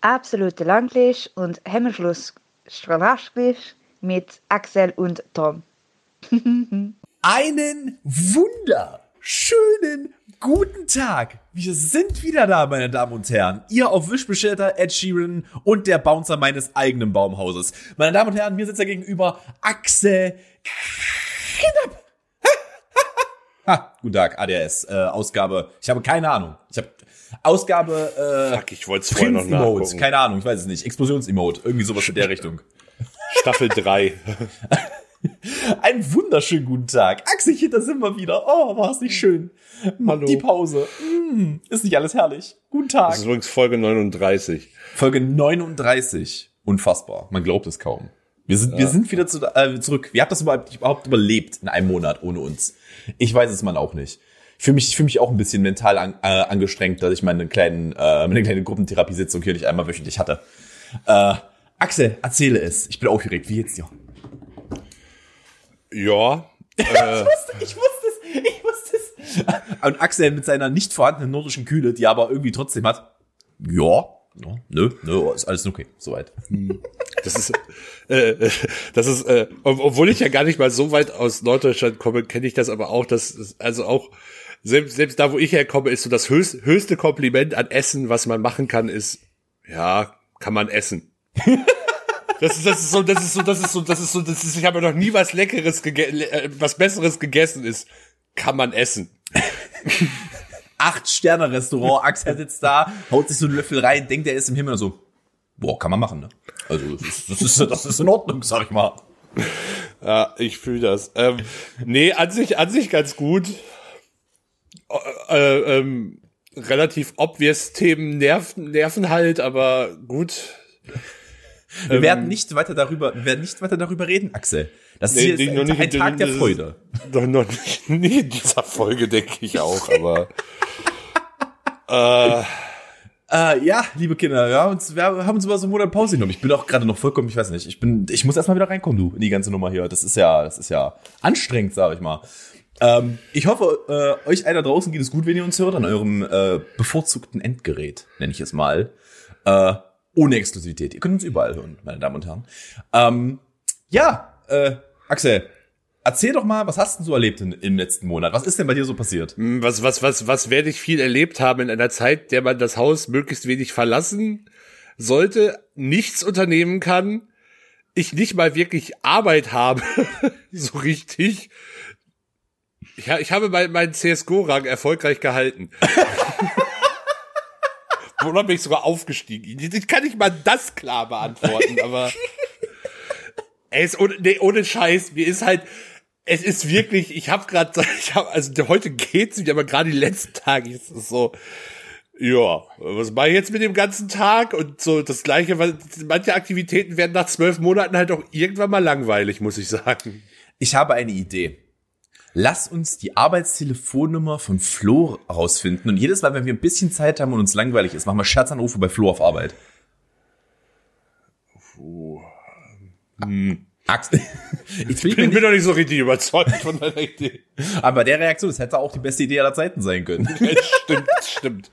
absolute Langlich und Hemmschluss mit Axel und Tom. Einen wunderschönen guten Tag. Wir sind wieder da, meine Damen und Herren. Ihr auf Wischbestellter Ed Sheeran und der Bouncer meines eigenen Baumhauses. Meine Damen und Herren, mir sitzt da gegenüber Axel Knapp. Ha, guten Tag, ADS, äh, Ausgabe. Ich habe keine Ahnung. Ich habe Ausgabe äh, Fuck, ich wollte es vorher noch nachgucken. Keine Ahnung, ich weiß es nicht. Explosions-Emote, irgendwie sowas in der Richtung. Staffel 3. Einen wunderschönen guten Tag. Axelchen, da sind wir wieder. Oh, war es nicht schön. Hallo. Die Pause. Mm, ist nicht alles herrlich. Guten Tag. Das ist übrigens Folge 39. Folge 39. Unfassbar. Man glaubt es kaum. Wir sind, ja. wir sind wieder zu, äh, zurück. Wie habt das überhaupt, überhaupt überlebt in einem Monat ohne uns? Ich weiß es man auch nicht. Ich fühle mich, ich fühle mich auch ein bisschen mental an, äh, angestrengt, dass ich meine kleinen, äh, meine kleine Gruppentherapiesitzung hier nicht einmal wöchentlich hatte. Äh, Axel, erzähle es. Ich bin aufgeregt. Wie jetzt dir? Ja. Äh, ich wusste, ich wusste es, ich wusste es. Und Axel mit seiner nicht vorhandenen nordischen Kühle, die er aber irgendwie trotzdem hat. Ja, ja nö, nö, ist alles okay, soweit. Das ist, äh, das ist, äh, obwohl ich ja gar nicht mal so weit aus Norddeutschland komme, kenne ich das aber auch, dass, also auch, selbst, selbst da, wo ich herkomme, ist so das höchst, höchste Kompliment an Essen, was man machen kann, ist, ja, kann man essen. Das ist, das ist so, das ist so, das ist so, das ist so, das ist, ich habe noch nie was Leckeres, äh, was Besseres gegessen ist. Kann man essen. Acht-Sterne-Restaurant, Axel sitzt da, haut sich so einen Löffel rein, denkt, er ist im Himmel so, boah, kann man machen, ne? Also, das ist, das ist, in Ordnung, sag ich mal. Ja, ich fühle das. Ähm, nee, an sich, an sich ganz gut. Äh, äh, ähm, relativ obvious Themen nerven, nerven halt, aber gut. Wir ähm, werden nicht weiter darüber, wir werden nicht weiter darüber reden, Axel. Das nee, ist ein, ein Tag der Freude. Doch noch nicht, nie in dieser Folge, denke ich auch, aber. äh, äh, ja, liebe Kinder, wir haben uns, wir haben uns über so einen Monat Pause genommen. Ich bin auch gerade noch vollkommen, ich weiß nicht, ich bin, ich muss erstmal wieder reinkommen, du, in die ganze Nummer hier. Das ist ja, das ist ja anstrengend, sag ich mal. Ähm, ich hoffe, äh, euch einer draußen geht es gut, wenn ihr uns hört, an eurem äh, bevorzugten Endgerät, nenne ich es mal. Äh, ohne Exklusivität. Ihr könnt uns überall hören, meine Damen und Herren. Ähm, ja, äh, Axel, erzähl doch mal, was hast du so erlebt in, im letzten Monat? Was ist denn bei dir so passiert? Hm, was, was, was, was werde ich viel erlebt haben in einer Zeit, der man das Haus möglichst wenig verlassen sollte, nichts unternehmen kann, ich nicht mal wirklich Arbeit habe, so richtig. Ja, ich habe meinen mein CSGO-Rang erfolgreich gehalten. Oder bin ich sogar aufgestiegen? Ich kann nicht mal das klar beantworten, aber ey, ist ohne, nee, ohne Scheiß, mir ist halt, es ist wirklich, ich habe gerade, ich habe, also heute geht's wieder, aber gerade die letzten Tage ist es so, ja, was mache ich jetzt mit dem ganzen Tag? Und so das Gleiche, weil manche Aktivitäten werden nach zwölf Monaten halt auch irgendwann mal langweilig, muss ich sagen. Ich habe eine Idee lass uns die Arbeitstelefonnummer von Flo rausfinden. Und jedes Mal, wenn wir ein bisschen Zeit haben und uns langweilig ist, machen wir Scherzanrufe bei Flo auf Arbeit. Puh. Hm. Axel. Ich bin, bin, bin doch nicht so richtig überzeugt von deiner Idee. Aber der Reaktion, das hätte auch die beste Idee aller Zeiten sein können. stimmt, stimmt.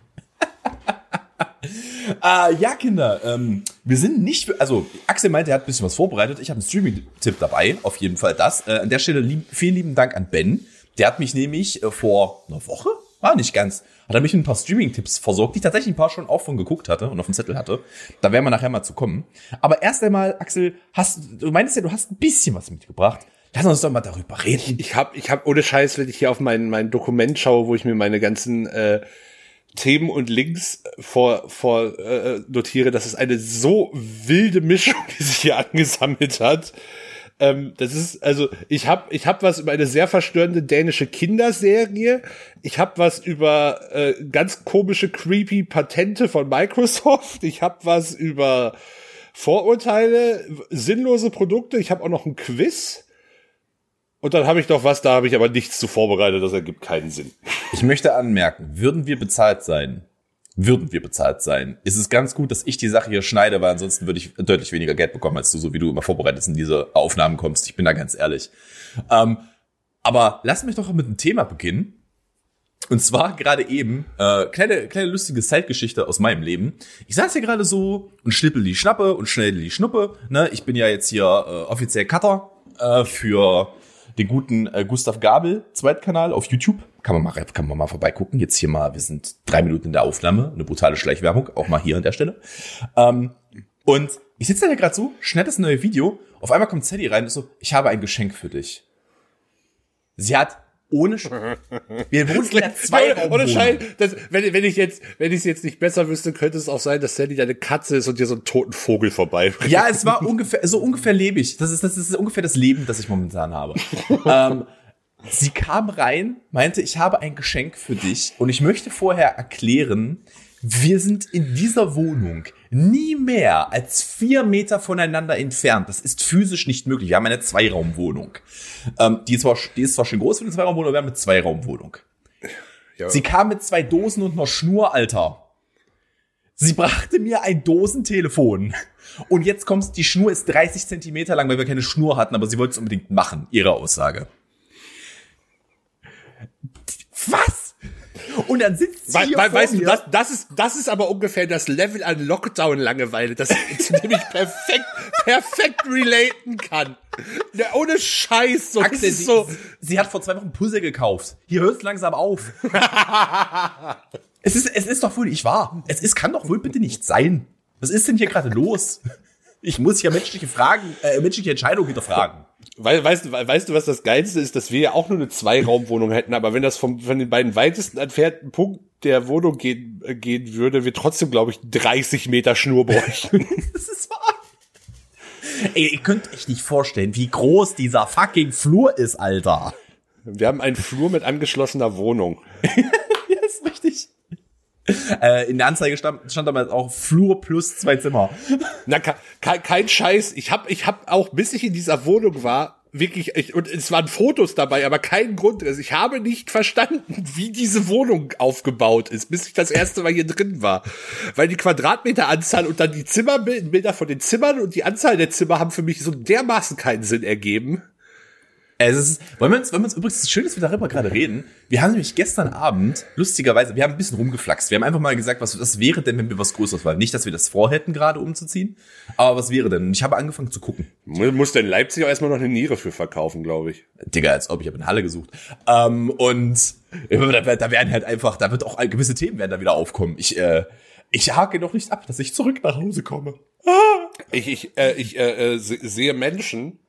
äh, ja, Kinder, ähm, wir sind nicht, also Axel meinte, er hat ein bisschen was vorbereitet. Ich habe einen Streaming-Tipp dabei, auf jeden Fall das. Äh, an der Stelle lieb, vielen lieben Dank an Ben. Der hat mich nämlich äh, vor einer Woche, war nicht ganz, hat er mich mit ein paar Streaming-Tipps versorgt, die ich tatsächlich ein paar schon auch von geguckt hatte und auf dem Zettel hatte. Da werden wir nachher mal zu kommen. Aber erst einmal, Axel, hast, du meinst ja, du hast ein bisschen was mitgebracht. Lass uns doch mal darüber reden. Ich, habe, ich hab ohne Scheiß, wenn ich hier auf mein, mein Dokument schaue, wo ich mir meine ganzen äh, Themen und Links vor, vor äh, notiere, das ist eine so wilde Mischung, die sich hier angesammelt hat. Ähm, das ist also ich habe ich hab was über eine sehr verstörende dänische Kinderserie. Ich habe was über äh, ganz komische creepy Patente von Microsoft. Ich habe was über Vorurteile, sinnlose Produkte. Ich habe auch noch ein Quiz. Und dann habe ich noch was, da habe ich aber nichts zu vorbereitet, das ergibt keinen Sinn. Ich möchte anmerken, würden wir bezahlt sein, würden wir bezahlt sein, ist es ganz gut, dass ich die Sache hier schneide, weil ansonsten würde ich deutlich weniger Geld bekommen, als du, so wie du immer vorbereitet in diese Aufnahmen kommst. Ich bin da ganz ehrlich. Ähm, aber lass mich doch mit einem Thema beginnen, Und zwar gerade eben, äh, kleine, kleine lustige Zeitgeschichte aus meinem Leben. Ich saß hier gerade so und schnippel die Schnappe und schnell die Schnuppe. Ne? Ich bin ja jetzt hier äh, offiziell Cutter äh, für den guten äh, Gustav Gabel Zweitkanal auf YouTube. Kann man mal kann man mal vorbeigucken. Jetzt hier mal, wir sind drei Minuten in der Aufnahme, eine brutale Schleichwerbung, auch mal hier an der Stelle. Ähm, und ich sitze da gerade so, schnell das neue Video. Auf einmal kommt Sadie rein und so, ich habe ein Geschenk für dich. Sie hat ohne Sch Wir wohnen in der zwei Ohne Schein, das, wenn, wenn ich jetzt, wenn ich es jetzt nicht besser wüsste, könnte es auch sein, dass Sandy deine Katze ist und dir so einen toten Vogel vorbei. Ja, es war ungefähr, so ungefähr lebe ich. Das ist, das ist ungefähr das Leben, das ich momentan habe. ähm, sie kam rein, meinte, ich habe ein Geschenk für dich und ich möchte vorher erklären, wir sind in dieser Wohnung nie mehr als vier Meter voneinander entfernt. Das ist physisch nicht möglich. Wir haben eine Zweiraumwohnung. Ähm, die, ist zwar, die ist zwar schon groß für eine Zweiraumwohnung, aber wir haben eine Zweiraumwohnung. Ja. Sie kam mit zwei Dosen und einer Schnur, Alter. Sie brachte mir ein Dosentelefon. Und jetzt kommst, die Schnur ist 30 Zentimeter lang, weil wir keine Schnur hatten, aber sie wollte es unbedingt machen, ihre Aussage. Was? Und dann sitzt sie hier We Weißt mir. du, das, das, ist, das ist aber ungefähr das Level an Lockdown-Langeweile, das zu dem ich perfekt, perfekt relaten kann. Ja, ohne Scheiß. So, Axel, sie, so. sie hat vor zwei Wochen Puzzle gekauft. Hier hört es langsam auf. es, ist, es ist doch wohl nicht wahr. Es ist, kann doch wohl bitte nicht sein. Was ist denn hier gerade los? Ich muss ja menschliche Fragen, äh, menschliche Entscheidungen hinterfragen. Weil, weißt, du, weißt du, was das Geilste ist, dass wir ja auch nur eine Zweiraumwohnung hätten, aber wenn das vom, von den beiden weitesten entfernten Punkt der Wohnung gehen, äh, gehen würde, wir trotzdem, glaube ich, 30 Meter Schnur bräuchten. das ist wahr. Ey, ihr könnt euch nicht vorstellen, wie groß dieser fucking Flur ist, Alter. Wir haben einen Flur mit angeschlossener Wohnung. ja, ist richtig. Äh, in der Anzeige stand, stand damals auch Flur plus zwei Zimmer. Na, kein, kein Scheiß. Ich hab, ich hab auch, bis ich in dieser Wohnung war, wirklich, ich, und es waren Fotos dabei, aber kein Grund. Also ich habe nicht verstanden, wie diese Wohnung aufgebaut ist, bis ich das erste Mal hier drin war. Weil die Quadratmeteranzahl und dann die Zimmerbilder von den Zimmern und die Anzahl der Zimmer haben für mich so dermaßen keinen Sinn ergeben. Es ist, wollen wir uns, wollen wir uns übrigens, schön, dass wir darüber gerade reden. Wir haben nämlich gestern Abend, lustigerweise, wir haben ein bisschen rumgeflaxt. Wir haben einfach mal gesagt, was, was wäre denn, wenn wir was Größeres wollen? Nicht, dass wir das vorhätten, gerade umzuziehen, aber was wäre denn? Und ich habe angefangen zu gucken. Muss denn Leipzig auch erstmal noch eine Niere für verkaufen, glaube ich. Digga, als ob, ich habe in Halle gesucht. Ähm, und da, da werden halt einfach, da wird auch gewisse Themen werden da wieder aufkommen. Ich, äh, ich hake noch nicht ab, dass ich zurück nach Hause komme. Ah. Ich, ich, äh, ich äh, äh sehe Menschen,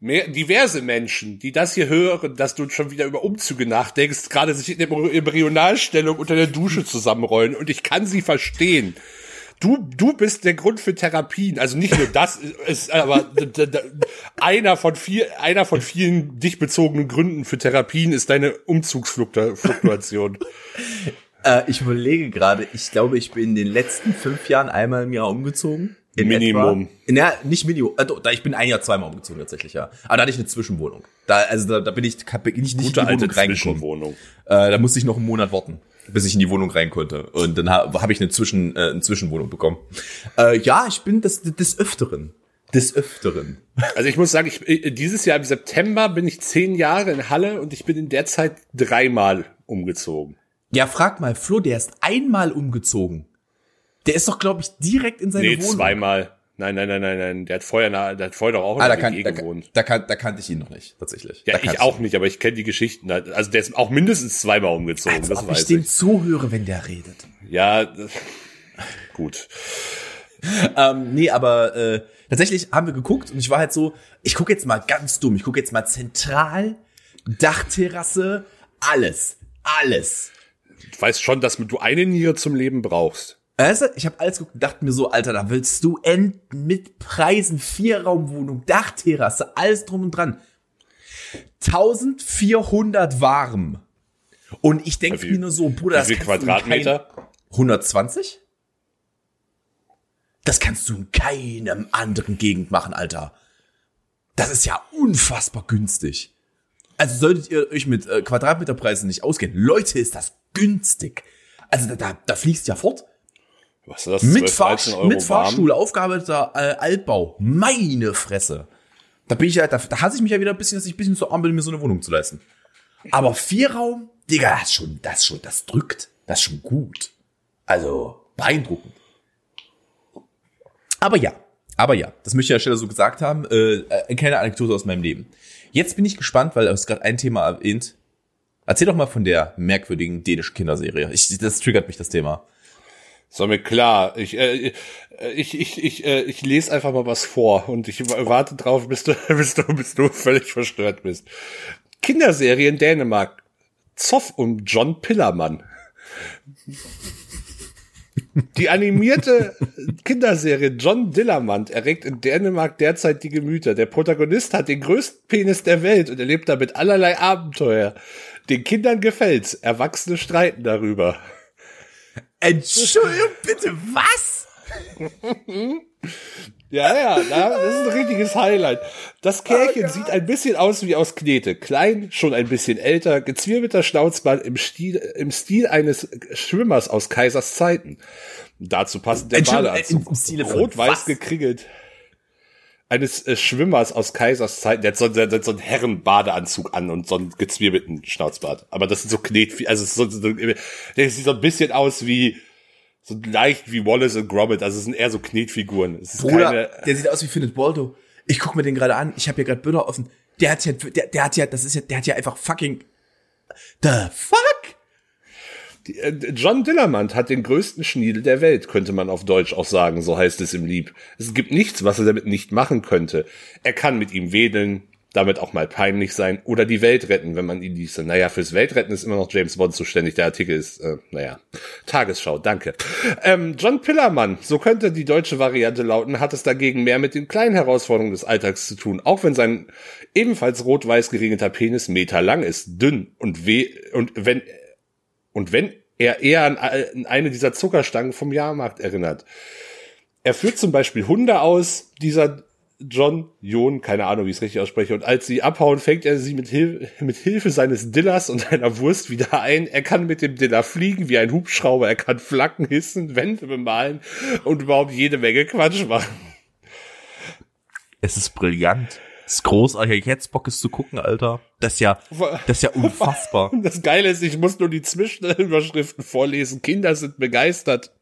mehr, diverse Menschen, die das hier hören, dass du schon wieder über Umzüge nachdenkst, gerade sich in der Embryonalstellung unter der Dusche zusammenrollen und ich kann sie verstehen. Du, du bist der Grund für Therapien. Also nicht nur das ist aber einer von vier, einer von vielen dich bezogenen Gründen für Therapien ist deine Umzugsfluktuation. äh, ich überlege gerade, ich glaube, ich bin in den letzten fünf Jahren einmal im Jahr umgezogen. In Minimum. Etwa. Ja, nicht Minimum. Äh, da ich bin ein Jahr zweimal umgezogen tatsächlich, ja. Aber da hatte ich eine Zwischenwohnung. Da, also da, da bin ich, bin ich nicht Gute in die Wohnung reingekommen. Äh, da musste ich noch einen Monat warten, bis ich in die Wohnung rein konnte. Und dann habe hab ich eine, Zwischen, äh, eine Zwischenwohnung bekommen. Äh, ja, ich bin des, des Öfteren. Des Öfteren. Also ich muss sagen, ich, äh, dieses Jahr im September bin ich zehn Jahre in Halle und ich bin in der Zeit dreimal umgezogen. Ja, frag mal, Flo, der ist einmal umgezogen. Der ist doch, glaube ich, direkt in seine nee, Wohnung. zweimal. Nein, nein, nein, nein, nein. Der hat vorher, der hat vorher doch auch in ah, der da WG kann, gewohnt. Da, da, da kannte ich ihn noch nicht, tatsächlich. Ja, ich auch nicht, aber ich kenne die Geschichten. Also der ist auch mindestens zweimal umgezogen. Als das ob weiß ich. dem zuhöre, wenn der redet. Ja, gut. ähm, nee, aber äh, tatsächlich haben wir geguckt und ich war halt so, ich gucke jetzt mal ganz dumm, ich gucke jetzt mal zentral, Dachterrasse, alles, alles. Du weißt schon, dass du eine Niere zum Leben brauchst. Weißt du, ich habe alles geguckt und dachte mir so, Alter, da willst du enden mit Preisen, Vierraumwohnung, Dachterrasse, alles drum und dran. 1400 warm. Und ich denke mir nur so, Bruder, das kannst Quadratmeter? du kein, 120? Das kannst du in keinem anderen Gegend machen, Alter. Das ist ja unfassbar günstig. Also solltet ihr euch mit äh, Quadratmeterpreisen nicht auskennen, Leute, ist das günstig. Also da, da, da fließt ja fort. Was ist das? Mit, 12, Fahr mit Fahrstuhl, aufgearbeiteter äh, Altbau. Meine Fresse. Da bin ich ja, da, da hasse ich mich ja wieder ein bisschen, dass ich ein bisschen zu arm bin, mir so eine Wohnung zu leisten. Aber Vierraum, Digga, das schon, das schon, das drückt. Das ist schon gut. Also, beeindruckend. Aber ja, aber ja, das möchte ich an der Stelle so gesagt haben. Äh, eine kleine Anekdote aus meinem Leben. Jetzt bin ich gespannt, weil du hast gerade ein Thema erwähnt. Erzähl doch mal von der merkwürdigen dänischen Kinderserie. Ich, das triggert mich, das Thema. So mir klar. Ich, äh, ich, ich, ich, äh, ich lese einfach mal was vor und ich warte drauf, bis du, bis du, bis du völlig verstört bist. Kinderserie in Dänemark. Zoff um John Pillermann. Die animierte Kinderserie John Dillermand erregt in Dänemark derzeit die Gemüter. Der Protagonist hat den größten Penis der Welt und erlebt damit allerlei Abenteuer. Den Kindern gefällt's, Erwachsene streiten darüber. Entschuldigung, bitte, was? Ja, ja, das ist ein richtiges Highlight. Das Kerlchen oh sieht ein bisschen aus wie aus Knete. Klein, schon ein bisschen älter, gezwirbelter Schnauzbart im Stil, im Stil eines Schwimmers aus Kaisers Zeiten. Dazu passt der Badeanzug. Rot-weiß gekringelt. Eines äh, Schwimmers aus Kaisers Zeiten. Der hat so, der, der hat so einen Herrenbadeanzug an und so einen gezwirbelten Schnauzbart. Aber das sind so Knet, also so, so, der sieht so ein bisschen aus wie, so leicht wie Wallace und Gromit. Also es sind eher so Knetfiguren. Es ist Bruder, keine der sieht aus wie Findet Waldo. Ich guck mir den gerade an. Ich habe hier gerade Bilder offen. Der hat ja, der, der hat ja, das ist ja, der hat ja einfach fucking the fuck. Äh, John Dillermand hat den größten Schniedel der Welt, könnte man auf Deutsch auch sagen, so heißt es im Lieb. Es gibt nichts, was er damit nicht machen könnte. Er kann mit ihm wedeln, damit auch mal peinlich sein oder die Welt retten, wenn man ihn ließe. Naja, fürs Weltretten ist immer noch James Bond zuständig. Der Artikel ist, äh, naja, Tagesschau, danke. Ähm, John Pillermann, so könnte die deutsche Variante lauten, hat es dagegen mehr mit den kleinen Herausforderungen des Alltags zu tun, auch wenn sein ebenfalls rot-weiß geringelter Penis meterlang ist, dünn und weh, und wenn, und wenn er eher an, an eine dieser Zuckerstangen vom Jahrmarkt erinnert. Er führt zum Beispiel Hunde aus, dieser John Jon, keine Ahnung, wie ich es richtig ausspreche. Und als sie abhauen, fängt er sie mit, Hil mit Hilfe seines Dillers und einer Wurst wieder ein. Er kann mit dem Diller fliegen wie ein Hubschrauber. Er kann Flaggen hissen, Wände bemalen und überhaupt jede Menge Quatsch machen. Es ist brillant. Es ist großartig. Ich hätte Bock, es zu gucken, Alter. Das ist ja, das ist ja unfassbar. Das Geile ist, ich muss nur die Zwischenüberschriften vorlesen. Kinder sind begeistert.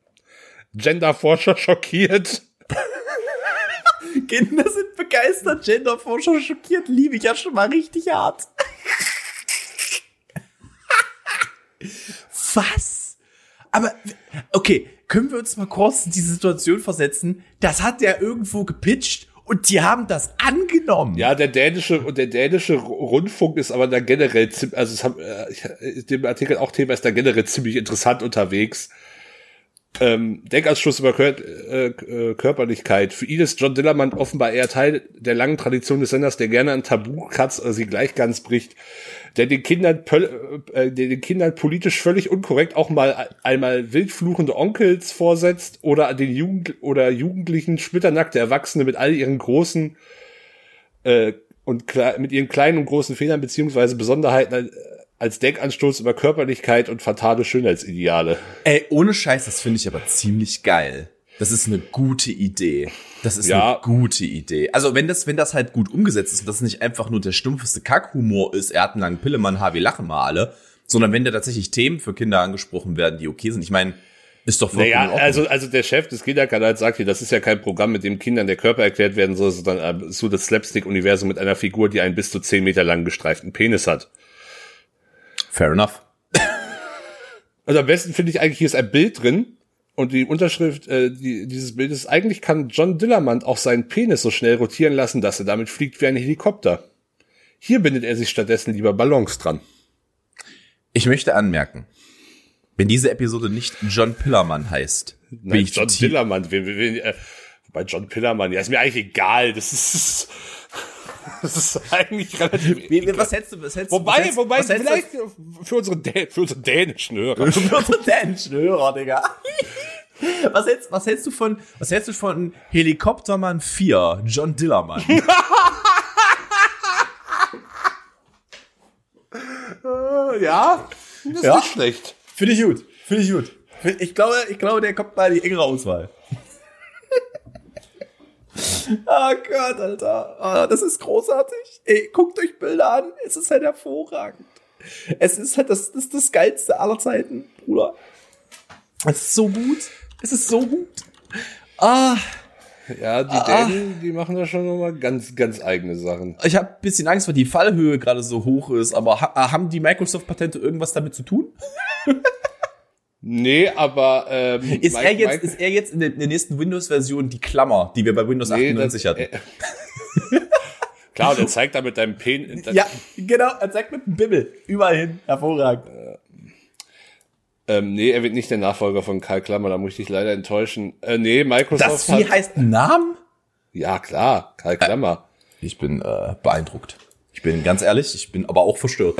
Genderforscher schockiert. Kinder sind begeistert, Genderforscher schockiert, liebe ich ja schon mal richtig hart. Was? Aber, okay, können wir uns mal kurz in die Situation versetzen? Das hat der irgendwo gepitcht und die haben das angenommen. Ja, der dänische und der dänische Rundfunk ist aber da generell, also es haben, äh, dem Artikel auch Thema ist da generell ziemlich interessant unterwegs ähm, Denkanschluss über Kör äh, äh, Körperlichkeit. Für ihn ist John Dillermann offenbar eher Teil der langen Tradition des Senders, der gerne ein Tabu kratzt oder sie gleich ganz bricht, der den Kindern, äh, der den Kindern politisch völlig unkorrekt auch mal einmal wildfluchende Onkels vorsetzt oder den Jugend oder jugendlichen splitternackte Erwachsene mit all ihren großen äh, und mit ihren kleinen und großen Fehlern beziehungsweise Besonderheiten äh, als Denkanstoß über Körperlichkeit und fatale Schönheitsideale. Ey, ohne Scheiß, das finde ich aber ziemlich geil. Das ist eine gute Idee. Das ist ja. eine gute Idee. Also wenn das, wenn das halt gut umgesetzt ist und das nicht einfach nur der stumpfeste Kackhumor ist, er hat einen langen Pillemann, Harvey lachen mal alle, sondern wenn da tatsächlich Themen für Kinder angesprochen werden, die okay sind. Ich meine, ist doch vollkommen naja, also, also der Chef des Kinderkanals sagt hier, das ist ja kein Programm, mit dem Kindern der Körper erklärt werden soll, sondern so das Slapstick-Universum mit einer Figur, die einen bis zu zehn Meter langen gestreiften Penis hat. Fair enough. Also am besten finde ich eigentlich, hier ist ein Bild drin und die Unterschrift äh, die, dieses Bildes, eigentlich kann John Dillermand auch seinen Penis so schnell rotieren lassen, dass er damit fliegt wie ein Helikopter. Hier bindet er sich stattdessen lieber Ballons dran. Ich möchte anmerken, wenn diese Episode nicht John Pillermann heißt, Nein, John Pillermann, wen, wen, wen, äh, bei John Pillermann, ja, ist mir eigentlich egal, das ist Das ist eigentlich relativ. Wie, was hältst du? Was hältst wobei, was hältst, wobei, was vielleicht für unsere, Dä für unsere dänischen Hörer. für unsere dänischen Hörer, Digga. Was hältst, was hältst du von, was hältst du von Helikoptermann 4, John Dillermann? ja, das ist ja. nicht schlecht. Finde ich gut. Finde ich gut. Ich glaube, ich glaube, der kommt mal in die engere Auswahl oh Gott, Alter. Oh, das ist großartig. Ey, guckt euch Bilder an. Es ist halt hervorragend. Es ist halt das, das, ist das Geilste aller Zeiten, Bruder. Es ist so gut. Es ist so gut. Ah, Ja, die Dänen, die machen da schon nochmal ganz, ganz eigene Sachen. ich habe bisschen Angst, weil die Fallhöhe gerade so hoch ist, aber ha haben die Microsoft-Patente irgendwas damit zu tun? Nee, aber ähm, Ist, Mike- er, jetzt, Mike- ist er jetzt in der, in der nächsten Windows-Version die Klammer, die wir bei Windows Nee, 98 das- hatten? äh, Klar, und er zeigt da mit deinem Pen. ja, genau, er zeigt mit dem Bimmel. Überall hin. Hervorragend. Ähm, nee, er wird nicht der Nachfolger von Karl Klammer, da muss ich dich leider enttäuschen. Äh, nee, Microsoft Das Vieh hat, heißt Namen? Ja, klar, Karl Klammer. Ich bin äh, beeindruckt. Ich bin ganz ehrlich, ich bin aber auch verstört.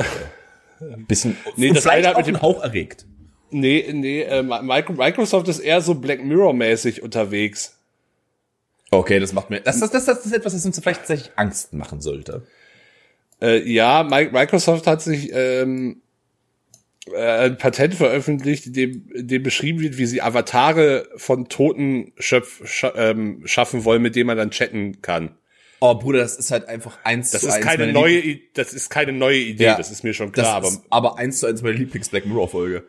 Ein bisschen, Nee, das eine hat auch mit dem- Hauch erregt. Nee, nee, äh, Micro- Microsoft ist eher so Black Mirror-mäßig unterwegs. Okay, das macht mir, das, das, das, das ist etwas, das uns vielleicht tatsächlich Angst machen sollte. Äh, ja, Mi- Microsoft hat sich ähm, äh, ein Patent veröffentlicht, in dem, in dem beschrieben wird, wie sie Avatare von Toten schöpf, scha ähm, schaffen wollen, mit denen man dann chatten kann. Oh, Bruder, das ist halt einfach eins Das zu ist eins keine neue, I das ist keine neue Idee, Ja, das ist mir schon klar, aber ist aber eins zu eins meine Lieblings-Black Mirror-Folge.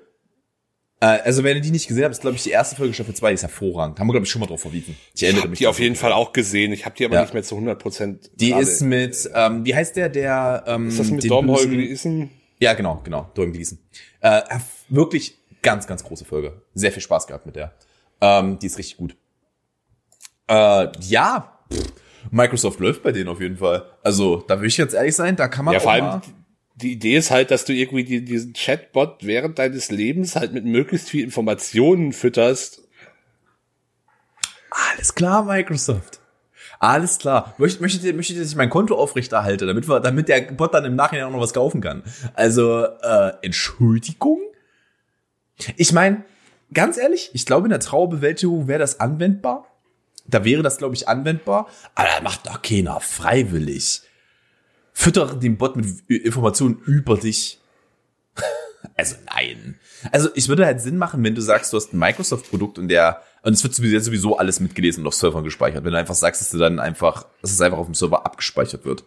Äh, also, wenn ihr die nicht gesehen habt, ist, glaube ich, die erste Folge Staffel 2, die ist hervorragend. Haben wir, glaube ich, schon mal drauf verwiesen. Ich ich habe die auf jeden Fall auch gesehen. Ich habe die aber Ja. nicht mehr zu 100 Prozent. Die ist mit, ähm, wie heißt der, der, ähm, ist das mit bösen- Gleason? Ja, genau, genau, Dorm Gleason. Äh, wirklich ganz, ganz große Folge. Sehr viel Spaß gehabt mit der. Ähm, die ist richtig gut. Äh, ja, pff, Microsoft läuft bei denen auf jeden Fall. Also, da will ich jetzt ehrlich sein, da kann man Ja, auch vor allem mal, die Idee ist halt, dass du irgendwie die, diesen Chatbot während deines Lebens halt mit möglichst viel Informationen fütterst. alles klar, Microsoft. Alles klar. Möchtet, möchtet, möchtet ihr, dass ich mein Konto aufrechterhalte, damit wir, damit der Bot dann im Nachhinein auch noch was kaufen kann? Also, äh, Entschuldigung? Ich meine, ganz ehrlich, ich glaube, in der Trauerbewältigung wäre das anwendbar. Da wäre das, glaube ich, anwendbar. Aber da macht doch keiner freiwillig. Füttere den Bot mit Informationen über dich. Also nein. Also ich würde halt Sinn machen, wenn du sagst, du hast ein Microsoft-Produkt und der und es wird sowieso, alles mitgelesen und auf Servern gespeichert. Wenn du einfach sagst, dass du dann einfach, dass es einfach auf dem Server abgespeichert wird,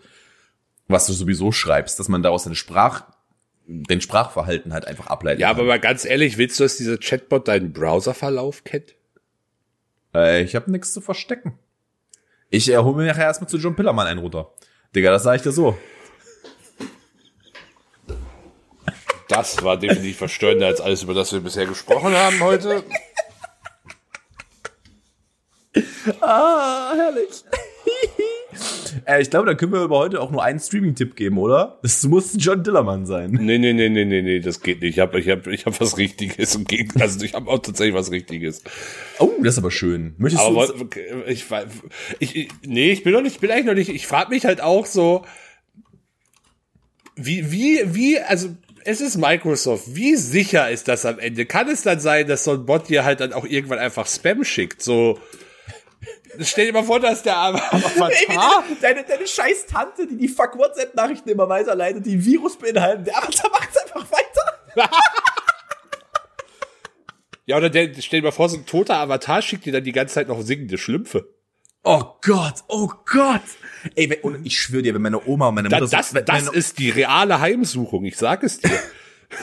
was du sowieso schreibst, dass man daraus deine Sprach, den Sprachverhalten halt einfach ableiten Ja, aber mal ganz ehrlich, willst du, dass dieser Chatbot deinen Browserverlauf kennt? Äh, ich habe nichts zu verstecken. Ich äh, hole mir nachher erstmal zu John Pillermann einen runter. Digga, das sage ich dir so. Das war definitiv verstörender als alles, über das wir bisher gesprochen haben heute. Ah, herrlich. äh, ich glaube, da können wir über heute auch nur einen Streaming-Tipp geben, oder? Das muss John Dillermann sein. Nee, nee, nee, nee, nee, nee, das geht nicht. Ich habe ich hab, ich hab was Richtiges. Im Gegenteil, Also ich habe auch tatsächlich was Richtiges. Oh, das ist aber schön. Möchtest Aber du uns, ich, ich, ich, nee, ich bin noch nicht, ich bin eigentlich noch nicht, ich frage mich halt auch so, wie, wie, wie, also, es ist Microsoft. Wie sicher ist das am Ende? Kann es dann sein, dass so ein Bot dir halt dann auch irgendwann einfach Spam schickt? So, stell dir mal vor, dass der Avatar, Ey, deine, deine scheiß Tante, die die fuck WhatsApp-Nachrichten immer weiterleitet, die Virus beinhalten, der Avatar macht's einfach weiter. ja, oder der, stell dir mal vor, so ein toter Avatar schickt dir dann die ganze Zeit noch singende Schlümpfe. Oh Gott, oh Gott. Ey, und ich schwöre dir, wenn meine Oma und meine Da, Mutter das, so, das meine, ist die reale Heimsuchung, ich sag es dir.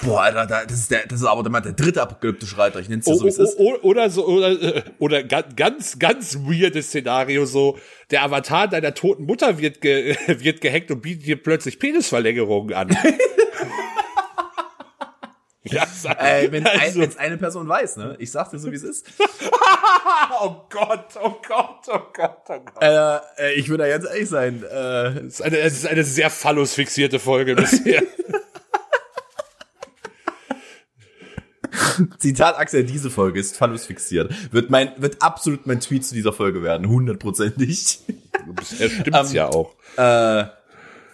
Boah, Alter, da- das ist der, das ist aber der, dritte apokalyptische Reiter, ich nenn's dir Oh, so, wie es ist. oder so, oder, äh, oder ga- ganz, ganz weirdes Szenario, so, der Avatar deiner toten Mutter wird, ge, wird gehackt und bietet dir plötzlich Penisverlängerungen an. ja, sag, Ey, wenn ein, also, wenn's eine Person weiß, ne? Ich sag dir so, wie es ist. oh Gott, oh Gott, oh Gott, oh Gott. Äh, äh, ich würde da ganz ehrlich sein. Äh, Das ist eine, es ist eine sehr phallus-fixierte Folge bisher. Zitat Axel, diese Folge ist phallus fixiert. Wird mein, wird absolut mein Tweet zu dieser Folge werden, hundertprozentig. bisher stimmt's ja auch. Äh,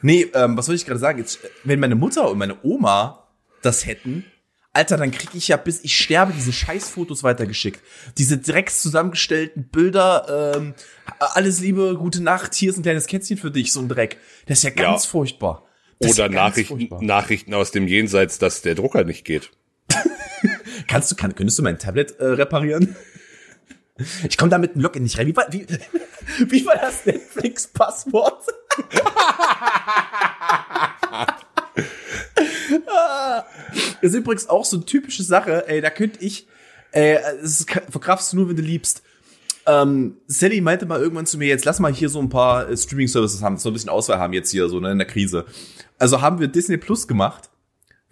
nee, ähm, was soll ich gerade sagen? Jetzt, wenn meine Mutter und meine Oma das hätten, Alter, dann krieg ich ja bis ich sterbe diese Scheißfotos weitergeschickt. Diese drecks zusammengestellten Bilder, ähm, alles Liebe, gute Nacht, hier ist ein kleines Kätzchen für dich, so ein Dreck. Das ist ja ganz Ja. furchtbar. Das Oder ja Nachrichten, furchtbar. Nachrichten aus dem Jenseits, dass der Drucker nicht geht. Kannst du, kann, könntest du mein Tablet äh, reparieren? Ich komme da mit dem Login nicht rein. Wie war, wie, wie war das Netflix-Passwort? ist übrigens auch so eine typische Sache, ey, da könnte ich, ey, das verkraftest du nur, wenn du liebst. Ähm, Sally meinte mal irgendwann zu mir, jetzt lass mal hier so ein paar äh, Streaming-Services haben, so ein bisschen Auswahl haben jetzt hier, so ne, in der Krise. Also haben wir Disney Plus gemacht.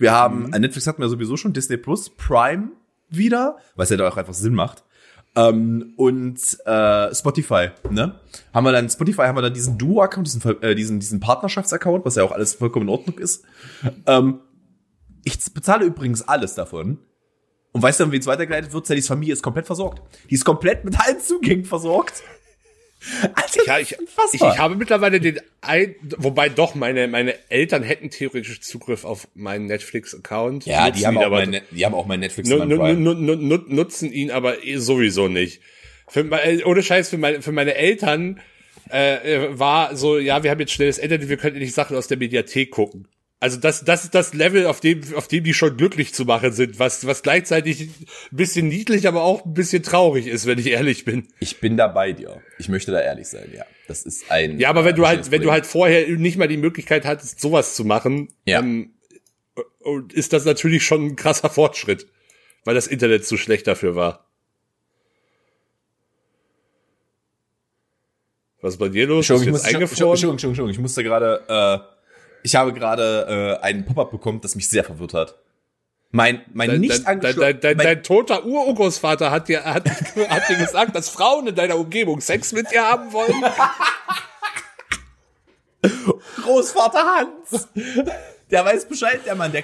Wir haben, mhm. Netflix hatten wir sowieso schon, Disney Plus, Prime wieder, was ja da auch einfach Sinn macht. Ähm, und äh, Spotify, ne? Haben wir dann Spotify, haben wir dann diesen Duo-Account, diesen, äh, diesen, diesen Partnerschaftsaccount, was ja auch alles vollkommen in Ordnung ist. Ähm, ich bezahle übrigens alles davon. Und weißt du, wie es weitergeleitet wird? Sallys Familie ist komplett versorgt. Die ist komplett mit allen Zugängen versorgt. Also, ja, ich, ich, ich, habe mittlerweile den ein, wobei doch meine meine Eltern hätten theoretisch Zugriff auf meinen Netflix-Account. Ja, die haben, auch mein, die haben auch meinen Netflix. nutzen ihn aber eh sowieso nicht. Für, äh, ohne Scheiß für meine für meine Eltern äh, war so, ja, wir haben jetzt schnelles Internet, wir können nicht Sachen aus der Mediathek gucken. Also das, das ist das Level, auf dem, auf dem die schon glücklich zu machen sind, was, was gleichzeitig ein bisschen niedlich, aber auch ein bisschen traurig ist, wenn ich ehrlich bin. Ich bin da bei dir. Ich möchte da ehrlich sein, ja. Das ist ein. Ja, aber wenn du halt, wenn du halt vorher nicht mal die Möglichkeit hattest, sowas zu machen, ja. ähm, ist das natürlich schon ein krasser Fortschritt, weil das Internet zu schlecht dafür war. Was ist bei dir los? Entschuldigung, ich, muss, Entschuldigung, Entschuldigung, Entschuldigung, ich musste gerade äh, ich habe gerade äh, einen Pop-up bekommen, das mich sehr verwirrt hat. Mein, mein dein, nicht dein, dein, dein, dein, toter Urgroßvater hat dir, hat, hat dir gesagt, dass Frauen in deiner Umgebung Sex mit dir haben wollen. Großvater Hans. Der weiß Bescheid, der Mann. Der,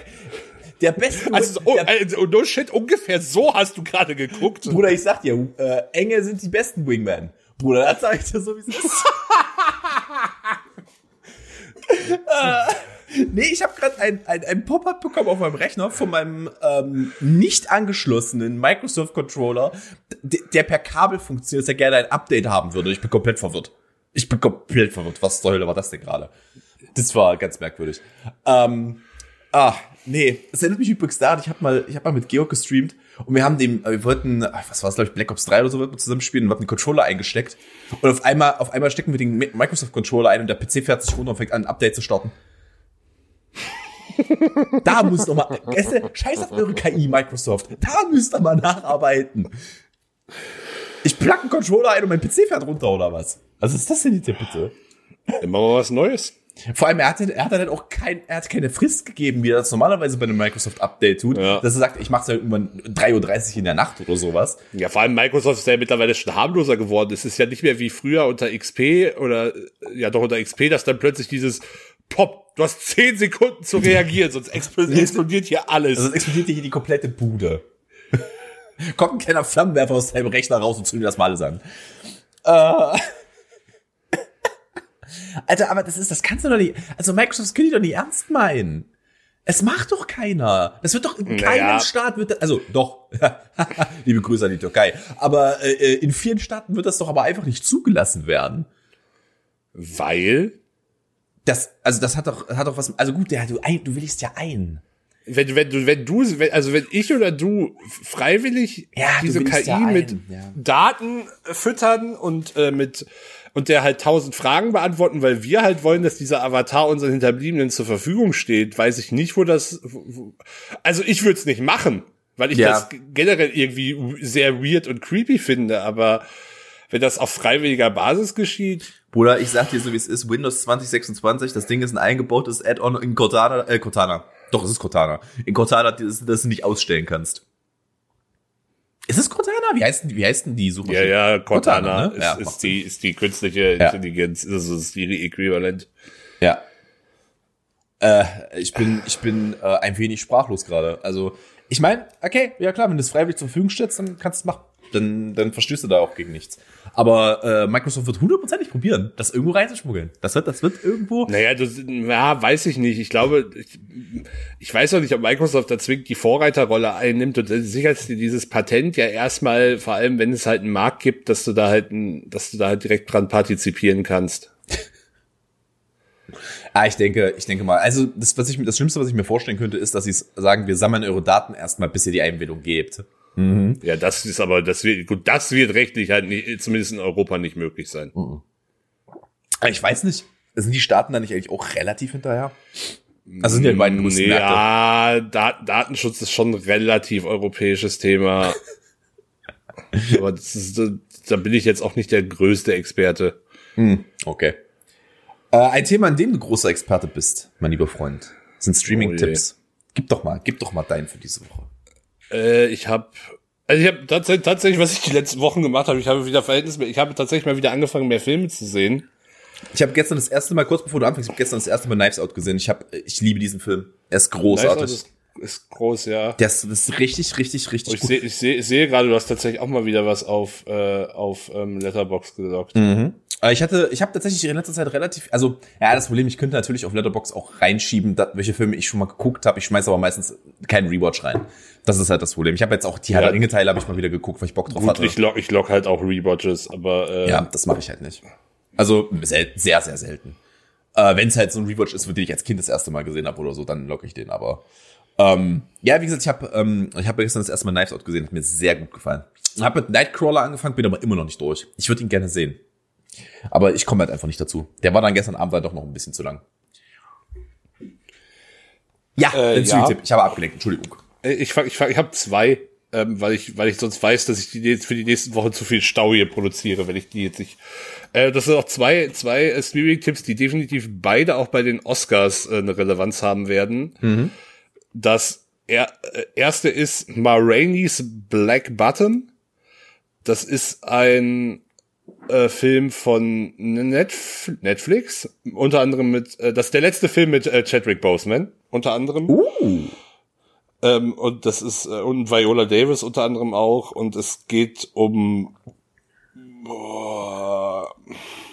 der beste. Also, oh, also, no shit, ungefähr so hast du gerade geguckt. Bruder, ich sag dir, äh, Engel sind die besten Wingmen. Bruder, das sag ich dir so, wie es ist. nee, ich habe gerade ein, ein, ein Pop-up bekommen auf meinem Rechner von meinem ähm, nicht angeschlossenen Microsoft Controller, der per Kabel funktioniert, der gerne ein Update haben würde. Ich bin komplett verwirrt. Ich bin komplett verwirrt. Was zur Hölle war das denn gerade? Das war ganz merkwürdig. Ähm, ah, nee, das erinnert mich übrigens daran, ich habe mal, ich hab mal mit Georg gestreamt und wir haben dem, wir wollten, was war es, glaube ich, Black Ops 3 oder so, wollten wir zusammen spielen und wir haben den Controller eingesteckt. Und auf einmal, auf einmal stecken wir den Microsoft Controller ein und der PC fährt sich runter und fängt an, ein Update zu starten. da muss noch mal, scheiß auf eure KI, Microsoft. Da müsst ihr mal nacharbeiten. Ich plack einen Controller ein und mein PC fährt runter oder was? Was ist das denn jetzt hier bitte? Immer mal was Neues. Vor allem, er hat, er hat dann auch kein, er hat keine Frist gegeben, wie er das normalerweise bei einem Microsoft Update tut, ja. dass er sagt, ich mache es ja irgendwann 3.30 Uhr in der Nacht oder sowas. Ja, vor allem Microsoft ist ja mittlerweile schon harmloser geworden. Es ist ja nicht mehr wie früher unter XP oder, ja doch unter XP, dass dann plötzlich dieses Pop, du hast 10 Sekunden zu reagieren, sonst explodiert hier alles. Sonst explodiert hier die komplette Bude. Kommt ein kleiner Flammenwerfer aus deinem Rechner raus und zündet das mal alles an. Äh. Alter, aber das ist, das kannst du doch nicht, also Microsoft, können die doch nicht ernst meinen. Es macht doch keiner. Das wird doch in keinem naja. Staat wird, das, also doch, liebe Grüße an die Türkei. Aber äh, in vielen Staaten wird das doch aber einfach nicht zugelassen werden. Weil? Das, also das hat doch, hat doch was, also gut, ja, du, ein, du willst ja ein. Wenn, wenn du, wenn du, also wenn ich oder du freiwillig ja, diese KI ja mit ja. Daten füttern und äh, mit und der halt tausend Fragen beantworten, weil wir halt wollen, dass dieser Avatar unseren Hinterbliebenen zur Verfügung steht, weiß ich nicht, wo das. Wo, also ich würde es nicht machen, weil ich ja. das generell irgendwie sehr weird und creepy finde, aber wenn das auf freiwilliger Basis geschieht. Bruder, ich sag dir so wie es ist, Windows 2026, das Ding ist ein eingebautes Add-on in Cortana, äh, Cortana. Doch, es ist Cortana. In Cortana, das, das du nicht ausstellen kannst. Ist es Cortana? Wie heißt denn, wie heißt denn die Suchmaschine? Ja, ja, Cortana, Cortana ne? ist, ja, ist die, ist die künstliche ja. Intelligenz, ist, ist die Äquivalent. Ja. Äh, ich bin, ich bin äh, ein wenig sprachlos gerade. Also, ich meine, okay, ja klar, wenn du es freiwillig zur Verfügung stellst, dann kannst du es machen dann, dann verstößt du da auch gegen nichts. Aber äh, Microsoft wird hundertprozentig probieren, das irgendwo reinzuschmuggeln. Das wird, das wird irgendwo. Naja, das, ja, weiß ich nicht. Ich glaube, ich, ich weiß auch nicht, ob Microsoft da zwingend die Vorreiterrolle einnimmt und sicher ist dieses Patent ja erstmal, vor allem wenn es halt einen Markt gibt, dass du da halt, dass du da halt direkt dran partizipieren kannst. Ah, ich denke, ich denke mal. Also das, was ich, das Schlimmste, was ich mir vorstellen könnte, ist, dass sie sagen, wir sammeln eure Daten erstmal, bis ihr die Einwilligung gebt. Mhm. Ja, das ist aber, das wird, gut, das wird rechtlich halt nicht, zumindest in Europa nicht möglich sein. Mhm. Ich weiß nicht. Sind die Staaten da nicht eigentlich auch relativ hinterher? Also sind ja die beiden größten Märkte. Ja, Dat Datenschutz ist schon ein relativ europäisches Thema. Aber ist, da bin ich jetzt auch nicht der größte Experte. Hm, okay. Äh, ein Thema, an dem du großer Experte bist, mein lieber Freund, sind Streaming-Tipps. gib doch mal, gib doch mal deinen für diese Woche. Äh, ich habe also ich habe tatsächlich, tatsächlich, was ich die letzten Wochen gemacht habe, ich habe wieder Verhältnis, ich habe tatsächlich mal wieder angefangen, mehr Filme zu sehen. Ich habe gestern das erste Mal, kurz bevor du anfängst, ich habe gestern das erste Mal Knives Out gesehen. Ich habe, ich liebe diesen Film. Er ist großartig. Ist, ist, groß, ja. Das, das ist richtig, richtig, richtig ich gut. Seh, ich sehe, ich sehe gerade, du hast tatsächlich auch mal wieder was auf äh, auf ähm, Letterbox gelockt. Mhm. Ich hatte, ich habe tatsächlich in letzter Zeit relativ, also ja, das Problem, ich könnte natürlich auf Letterbox auch reinschieben, welche Filme ich schon mal geguckt habe. Ich schmeiße aber meistens keinen Rewatch rein. Das ist halt das Problem. Ich habe jetzt auch die ja. Herr Teile habe ich mal wieder geguckt, weil ich Bock drauf Gut, hatte. Ich lock, ich lock halt auch Rewatches, aber äh, ja, das mache ich halt nicht. Also sel sehr, sehr selten. Äh, Wenn es halt so ein Rewatch ist, den ich als Kind das erste Mal gesehen habe oder so, dann locke ich den. Aber ähm, ja, wie gesagt, ich habe ähm, ich habe gestern das erste Mal Knives Out gesehen, hat mir sehr gut gefallen. Habe mit Nightcrawler angefangen, bin aber immer noch nicht durch. Ich würde ihn gerne sehen. Aber ich komme halt einfach nicht dazu. Der war dann gestern Abend halt doch noch ein bisschen zu lang. Ja, äh, ja. Tipp. Ich habe abgelenkt, Entschuldigung. Äh, ich fang, ich, ich habe zwei, ähm, weil ich, weil ich sonst weiß, dass ich die jetzt für die nächsten Wochen zu viel Stau hier produziere, wenn ich die jetzt nicht. Äh, das sind auch zwei, zwei äh, Streaming-Tipps, die definitiv beide auch bei den Oscars äh, eine Relevanz haben werden. Mhm. Das er, äh, erste ist Ma Rainey's Black Button. Das ist ein äh, Film von Netf Netflix, unter anderem mit, äh, das ist der letzte Film mit äh, Chadwick Boseman, unter anderem. Uh. Ähm, und das ist, äh, und Viola Davis unter anderem auch, und es geht um boah,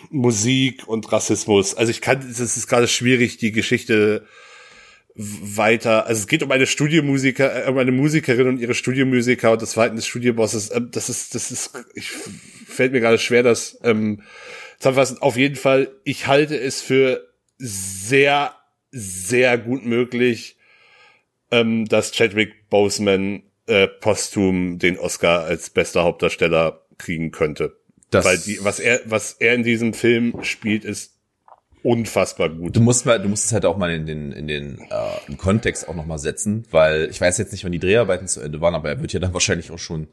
Musik und Rassismus. Also ich kann, es ist gerade schwierig, die Geschichte weiter, also es geht um eine Studiomusiker, äh, um eine Musikerin und ihre Studiomusiker und das Verhalten des Studiobosses. Ähm, das ist, das ist, ich, fällt mir gerade schwer, das ähm, zusammenfassen. Auf jeden Fall, ich halte es für sehr, sehr gut möglich, ähm, dass Chadwick Boseman äh, posthum den Oscar als bester Hauptdarsteller kriegen könnte. Das Weil die, was er, was er in diesem Film spielt, ist unfassbar gut. Du musst mal, du musst es halt auch mal in den, in den äh, im Kontext auch nochmal setzen, weil ich weiß jetzt nicht, wann die Dreharbeiten zu Ende waren, aber er wird ja dann wahrscheinlich auch schon.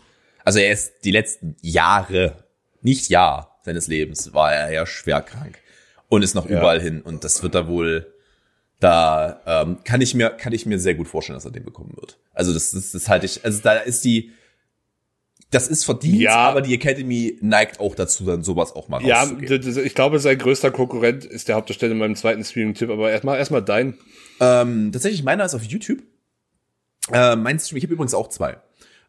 Also er ist die letzten Jahre, nicht Jahr seines Lebens, war er ja schwer krank und ist noch ja. überall hin. Und das wird da wohl, da ähm, kann ich mir, kann ich mir sehr gut vorstellen, dass er den bekommen wird. Also das, das, das halte ich, also da ist die, das ist verdient, ja. aber die Academy neigt auch dazu, dann sowas auch mal Ja, ich glaube, sein größter Konkurrent ist der Hauptdarsteller in meinem zweiten Streaming-Tipp, aber erstmal erstmal dein. Ähm, tatsächlich meiner ist auf YouTube. Äh, mein Stream, ich habe übrigens auch zwei.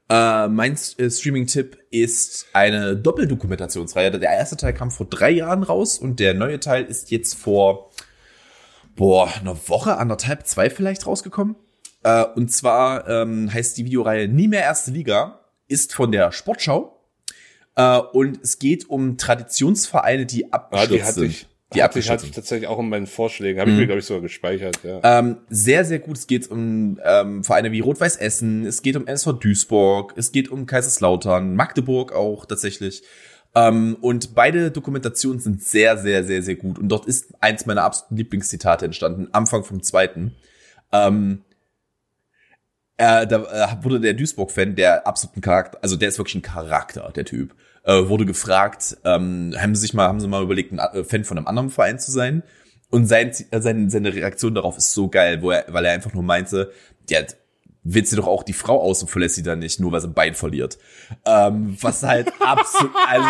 Äh, mein äh, Streaming-Tipp ist eine Doppeldokumentationsreihe. Der erste Teil kam vor drei Jahren raus und der neue Teil ist jetzt vor boah, einer Woche, anderthalb, zwei vielleicht rausgekommen. Äh, und zwar ähm, heißt die Videoreihe Nie mehr erste Liga ist von der Sportschau. Äh, und es geht um Traditionsvereine, die abgestürzt ah, die hatte ich, Die hatte ich, hatte ich tatsächlich auch in meinen Vorschlägen. Habe ich mhm. mir, glaube ich, sogar gespeichert. Ja. Ähm, sehr, sehr gut. Es geht um ähm, Vereine wie Rot-Weiß Essen, es geht um SV Duisburg, es geht um Kaiserslautern, Magdeburg auch tatsächlich. Ähm, und beide Dokumentationen sind sehr, sehr, sehr, sehr gut. Und dort ist eins meiner absoluten Lieblingszitate entstanden, Anfang vom zweiten. Ähm, äh, da äh, wurde der Duisburg-Fan, der absoluten Charakter, also der ist wirklich ein Charakter, der Typ, äh, wurde gefragt, ähm, haben sie sich mal, haben sie mal überlegt, ein äh, Fan von einem anderen Verein zu sein? Und sein, äh, sein, seine Reaktion darauf ist so geil, wo er, weil er einfach nur meinte, der wählt sie doch auch die Frau aus und verlässt sie dann nicht, nur weil sie ein Bein verliert. Ähm, was halt absolut, also,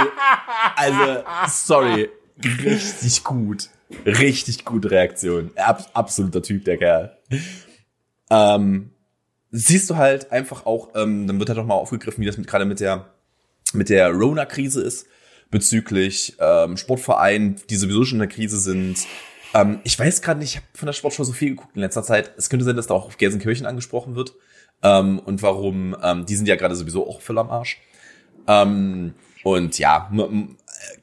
also, sorry, richtig gut. Richtig gute Reaktion. Ab, absoluter Typ, der Kerl. Ähm, siehst du halt einfach auch, ähm, dann wird halt auch mal aufgegriffen, wie das mit, gerade mit der mit der Rona-Krise ist bezüglich ähm, Sportvereinen, die sowieso schon in der Krise sind. Ähm, ich weiß gerade nicht, ich habe von der Sportschau so viel geguckt in letzter Zeit. Es könnte sein, dass da auch auf Gelsenkirchen angesprochen wird. Ähm, und warum, ähm, die sind ja gerade sowieso auch voll am Arsch. Ähm, und ja,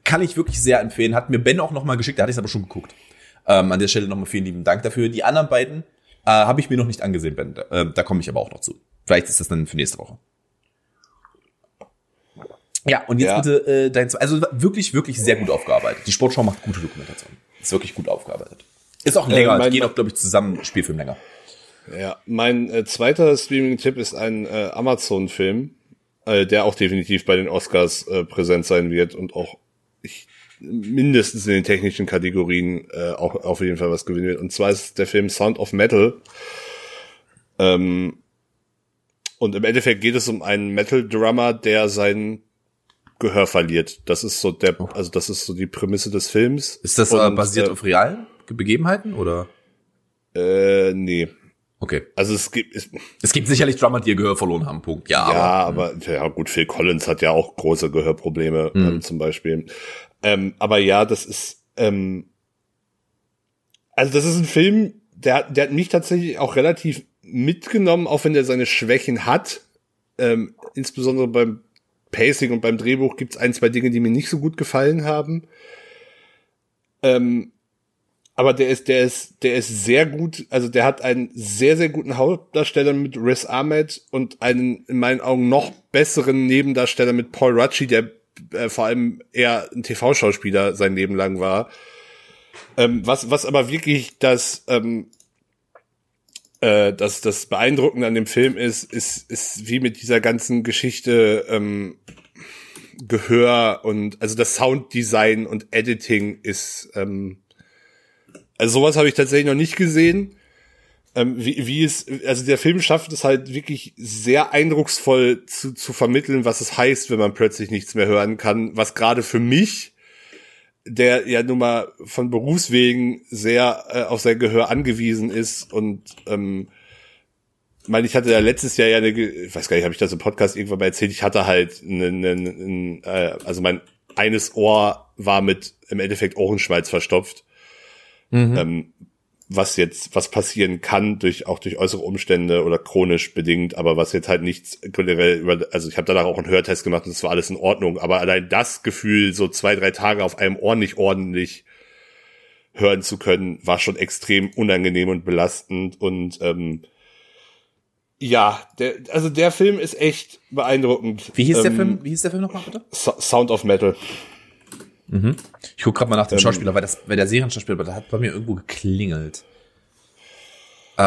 kann ich wirklich sehr empfehlen. Hat mir Ben auch nochmal geschickt, da hatte ich es aber schon geguckt. Ähm, an der Stelle nochmal vielen lieben Dank dafür. Die anderen beiden äh, Habe ich mir noch nicht angesehen, Ben. Äh, da komme ich aber auch noch zu. Vielleicht ist das dann für nächste Woche. Ja, und jetzt ja. bitte äh, dein, also wirklich, wirklich sehr gut aufgearbeitet. Die Sportschau macht gute Dokumentation. Ist wirklich gut aufgearbeitet. Ist auch länger, Äh, mein- die gehen auch, glaube ich, zusammen Spielfilm länger. Ja, mein äh, zweiter Streaming-Tipp ist ein äh, Amazon-Film, äh, der auch definitiv bei den Oscars äh, präsent sein wird und auch ich, mindestens in den technischen Kategorien äh, auch auf jeden Fall was gewinnen wird. Und zwar ist der Film Sound of Metal. Ähm, und im Endeffekt geht es um einen Metal-Drummer, der sein Gehör verliert. Das ist so der, also das ist so die Prämisse des Films. Ist das äh, Und, basiert äh, auf realen Begebenheiten oder? Äh, nee. Okay. Also es gibt, es, Es gibt sicherlich Drummer, die ihr Gehör verloren haben, Punkt. Ja, Ja, aber, aber ja gut, Phil Collins hat ja auch große Gehörprobleme ähm, zum Beispiel. Ähm, aber ja, das ist ähm, also das ist ein Film, der, hat- der hat mich tatsächlich auch relativ mitgenommen, auch wenn der seine Schwächen hat. Ähm, insbesondere beim Pacing und beim Drehbuch gibt es ein, zwei Dinge, die mir nicht so gut gefallen haben. Ähm, aber der ist, der ist, der ist sehr gut, also der hat einen sehr, sehr guten Hauptdarsteller mit Riz Ahmed und einen in meinen Augen noch besseren Nebendarsteller mit Paul Rucci, der äh, vor allem eher ein TV-Schauspieler sein Leben lang war. Ähm, was, was aber wirklich das, ähm, äh, das, das Beeindruckende an dem Film ist, ist, ist wie mit dieser ganzen Geschichte ähm, Gehör und also das Sounddesign und Editing ist ähm, also sowas habe ich tatsächlich noch nicht gesehen. Ähm, wie, wie es, also der Film schafft es halt wirklich sehr eindrucksvoll zu, zu vermitteln, was es heißt, wenn man plötzlich nichts mehr hören kann, was gerade für mich, der ja nun mal von Berufswegen sehr äh, auf sein Gehör angewiesen ist und ähm, ich meine, ich hatte ja letztes Jahr ja eine, ich weiß gar nicht, habe ich das im Podcast irgendwann mal erzählt, ich hatte halt einen, einen, einen äh, also mein eines Ohr war mit im Endeffekt Ohrenschmalz verstopft. Ähm, was jetzt, was passieren kann durch auch durch äußere Umstände oder chronisch bedingt, aber was jetzt halt nichts generell über, also ich habe danach auch einen Hörtest gemacht und es war alles in Ordnung, aber allein das Gefühl, so zwei, drei Tage auf einem Ohr nicht ordentlich hören zu können, war schon extrem unangenehm und belastend und ähm, ja, der, also der Film ist echt beeindruckend. Wie hieß der Ähm, Film? Wie hieß der Film nochmal bitte? So Sound of Metal. Ich guck gerade mal nach dem Ähm, Schauspieler, weil das, weil der Serienschauspieler, der hat bei mir irgendwo geklingelt. Äh,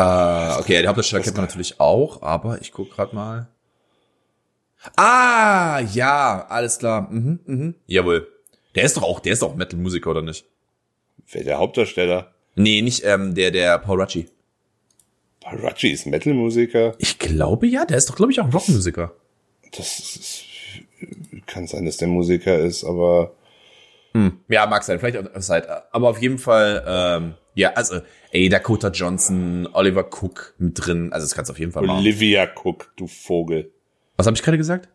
okay, der Hauptdarsteller kennt man natürlich auch, aber ich guck gerade mal. Ah, ja, alles klar. Mhm, mhm. Jawohl. Der ist doch auch, der ist doch auch Metal-Musiker, oder nicht? Wer der Hauptdarsteller? Nee, nicht ähm, der, der Paul Rucci. Parachi ist Metal-Musiker. Ich glaube ja, der ist doch, glaube ich, auch ein Rockmusiker. Das ist, kann sein, dass der Musiker ist, aber Ja, mag sein, vielleicht auch Side. Aber auf jeden Fall, ähm, ja, also, ey, Dakota Johnson, Oliver Cook mit drin, also das kannst du auf jeden Fall machen. Olivia Cook, du Vogel. Was habe ich gerade gesagt?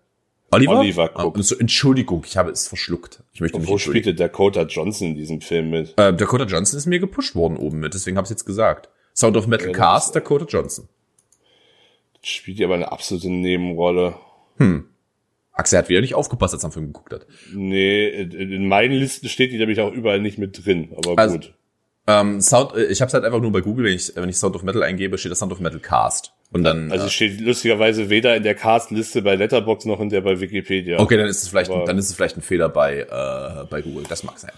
Oliver? Oliver Cook. Ah, so, Entschuldigung, ich habe es verschluckt. Ich möchte Und mich wo spielte Dakota Johnson in diesem Film mit? Äh, Dakota Johnson ist mir gepusht worden oben mit, deswegen habe ich jetzt gesagt. Sound of Metal Ja, Cast, Dakota Johnson. Spielt ja aber eine absolute Nebenrolle. Axel hat wieder nicht aufgepasst, als er am Film geguckt hat. Nee, in in meinen Listen steht die nämlich auch überall nicht mit drin, aber Also- gut. Ähm, Sound, äh, ich habe es halt einfach nur bei Google, wenn ich, wenn ich Sound of Metal eingebe, steht das Sound of Metal Cast. Und dann, Also äh, steht lustigerweise weder in der Cast-Liste bei Letterbox noch in der bei Wikipedia. okay, dann ist es vielleicht, dann ist es vielleicht ein Fehler bei, äh, bei Google. Das mag sein.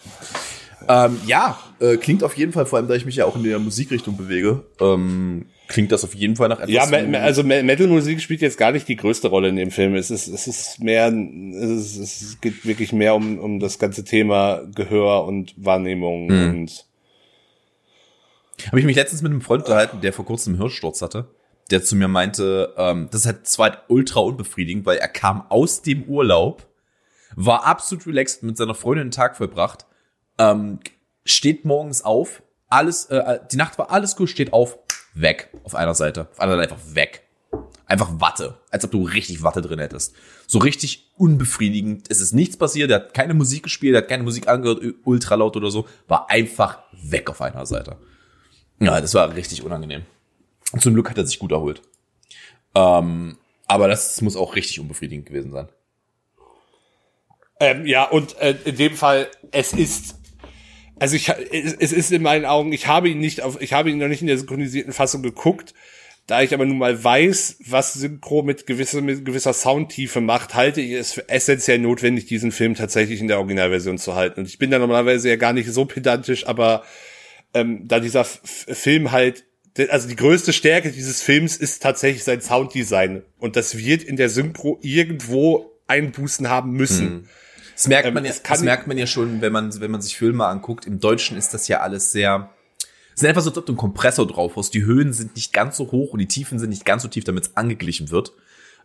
Ähm, ja, äh, klingt auf jeden Fall, vor allem da ich mich ja auch in der Musikrichtung bewege, ähm, klingt das auf jeden Fall nach etwas. Ja, me- also Me- Metal-Musik spielt jetzt gar nicht die größte Rolle in dem Film. Es ist, es ist mehr, es, ist, es geht wirklich mehr um, um das ganze Thema Gehör und Wahrnehmung Mhm. und Habe ich mich letztens mit einem Freund unterhalten, der vor kurzem einen Hirnsturz hatte, der zu mir meinte, ähm, das ist halt zwar ultra unbefriedigend, weil er kam aus dem Urlaub, war absolut relaxed mit seiner Freundin den Tag vollbracht, ähm, steht morgens auf, alles, äh, die Nacht war alles gut, steht auf, weg, auf einer Seite, auf einer Seite einfach weg. Einfach Watte, als ob du richtig Watte drin hättest. So richtig unbefriedigend. Es ist nichts passiert, er hat keine Musik gespielt, er hat keine Musik angehört, ultra laut oder so, war einfach weg auf einer Seite. Ja, das war richtig unangenehm. Und zum Glück hat er sich gut erholt. Ähm, aber das muss auch richtig unbefriedigend gewesen sein. Ähm, ja, und äh, in dem Fall, es ist, also ich, es, ist in meinen Augen, ich habe ihn nicht auf, ich habe ihn noch nicht in der synchronisierten Fassung geguckt, da ich aber nun mal weiß, was Synchro mit gewisser, mit gewisser Soundtiefe macht, halte ich es für essentiell notwendig, diesen Film tatsächlich in der Originalversion zu halten. Und ich bin da normalerweise ja gar nicht so pedantisch, aber ähm, da dieser F Film halt, also die größte Stärke dieses Films ist tatsächlich sein Sounddesign. Und das wird in der Synchro irgendwo Einbußen haben müssen. Mhm. Das merkt Ähm, man ja, es kann- das merkt man ja schon, wenn man, wenn man sich Filme anguckt. Im Deutschen ist das ja alles sehr, es ist einfach so, als ob du einen Kompressor drauf hast. Die Höhen sind nicht ganz so hoch und die Tiefen sind nicht ganz so tief, damit es angeglichen wird.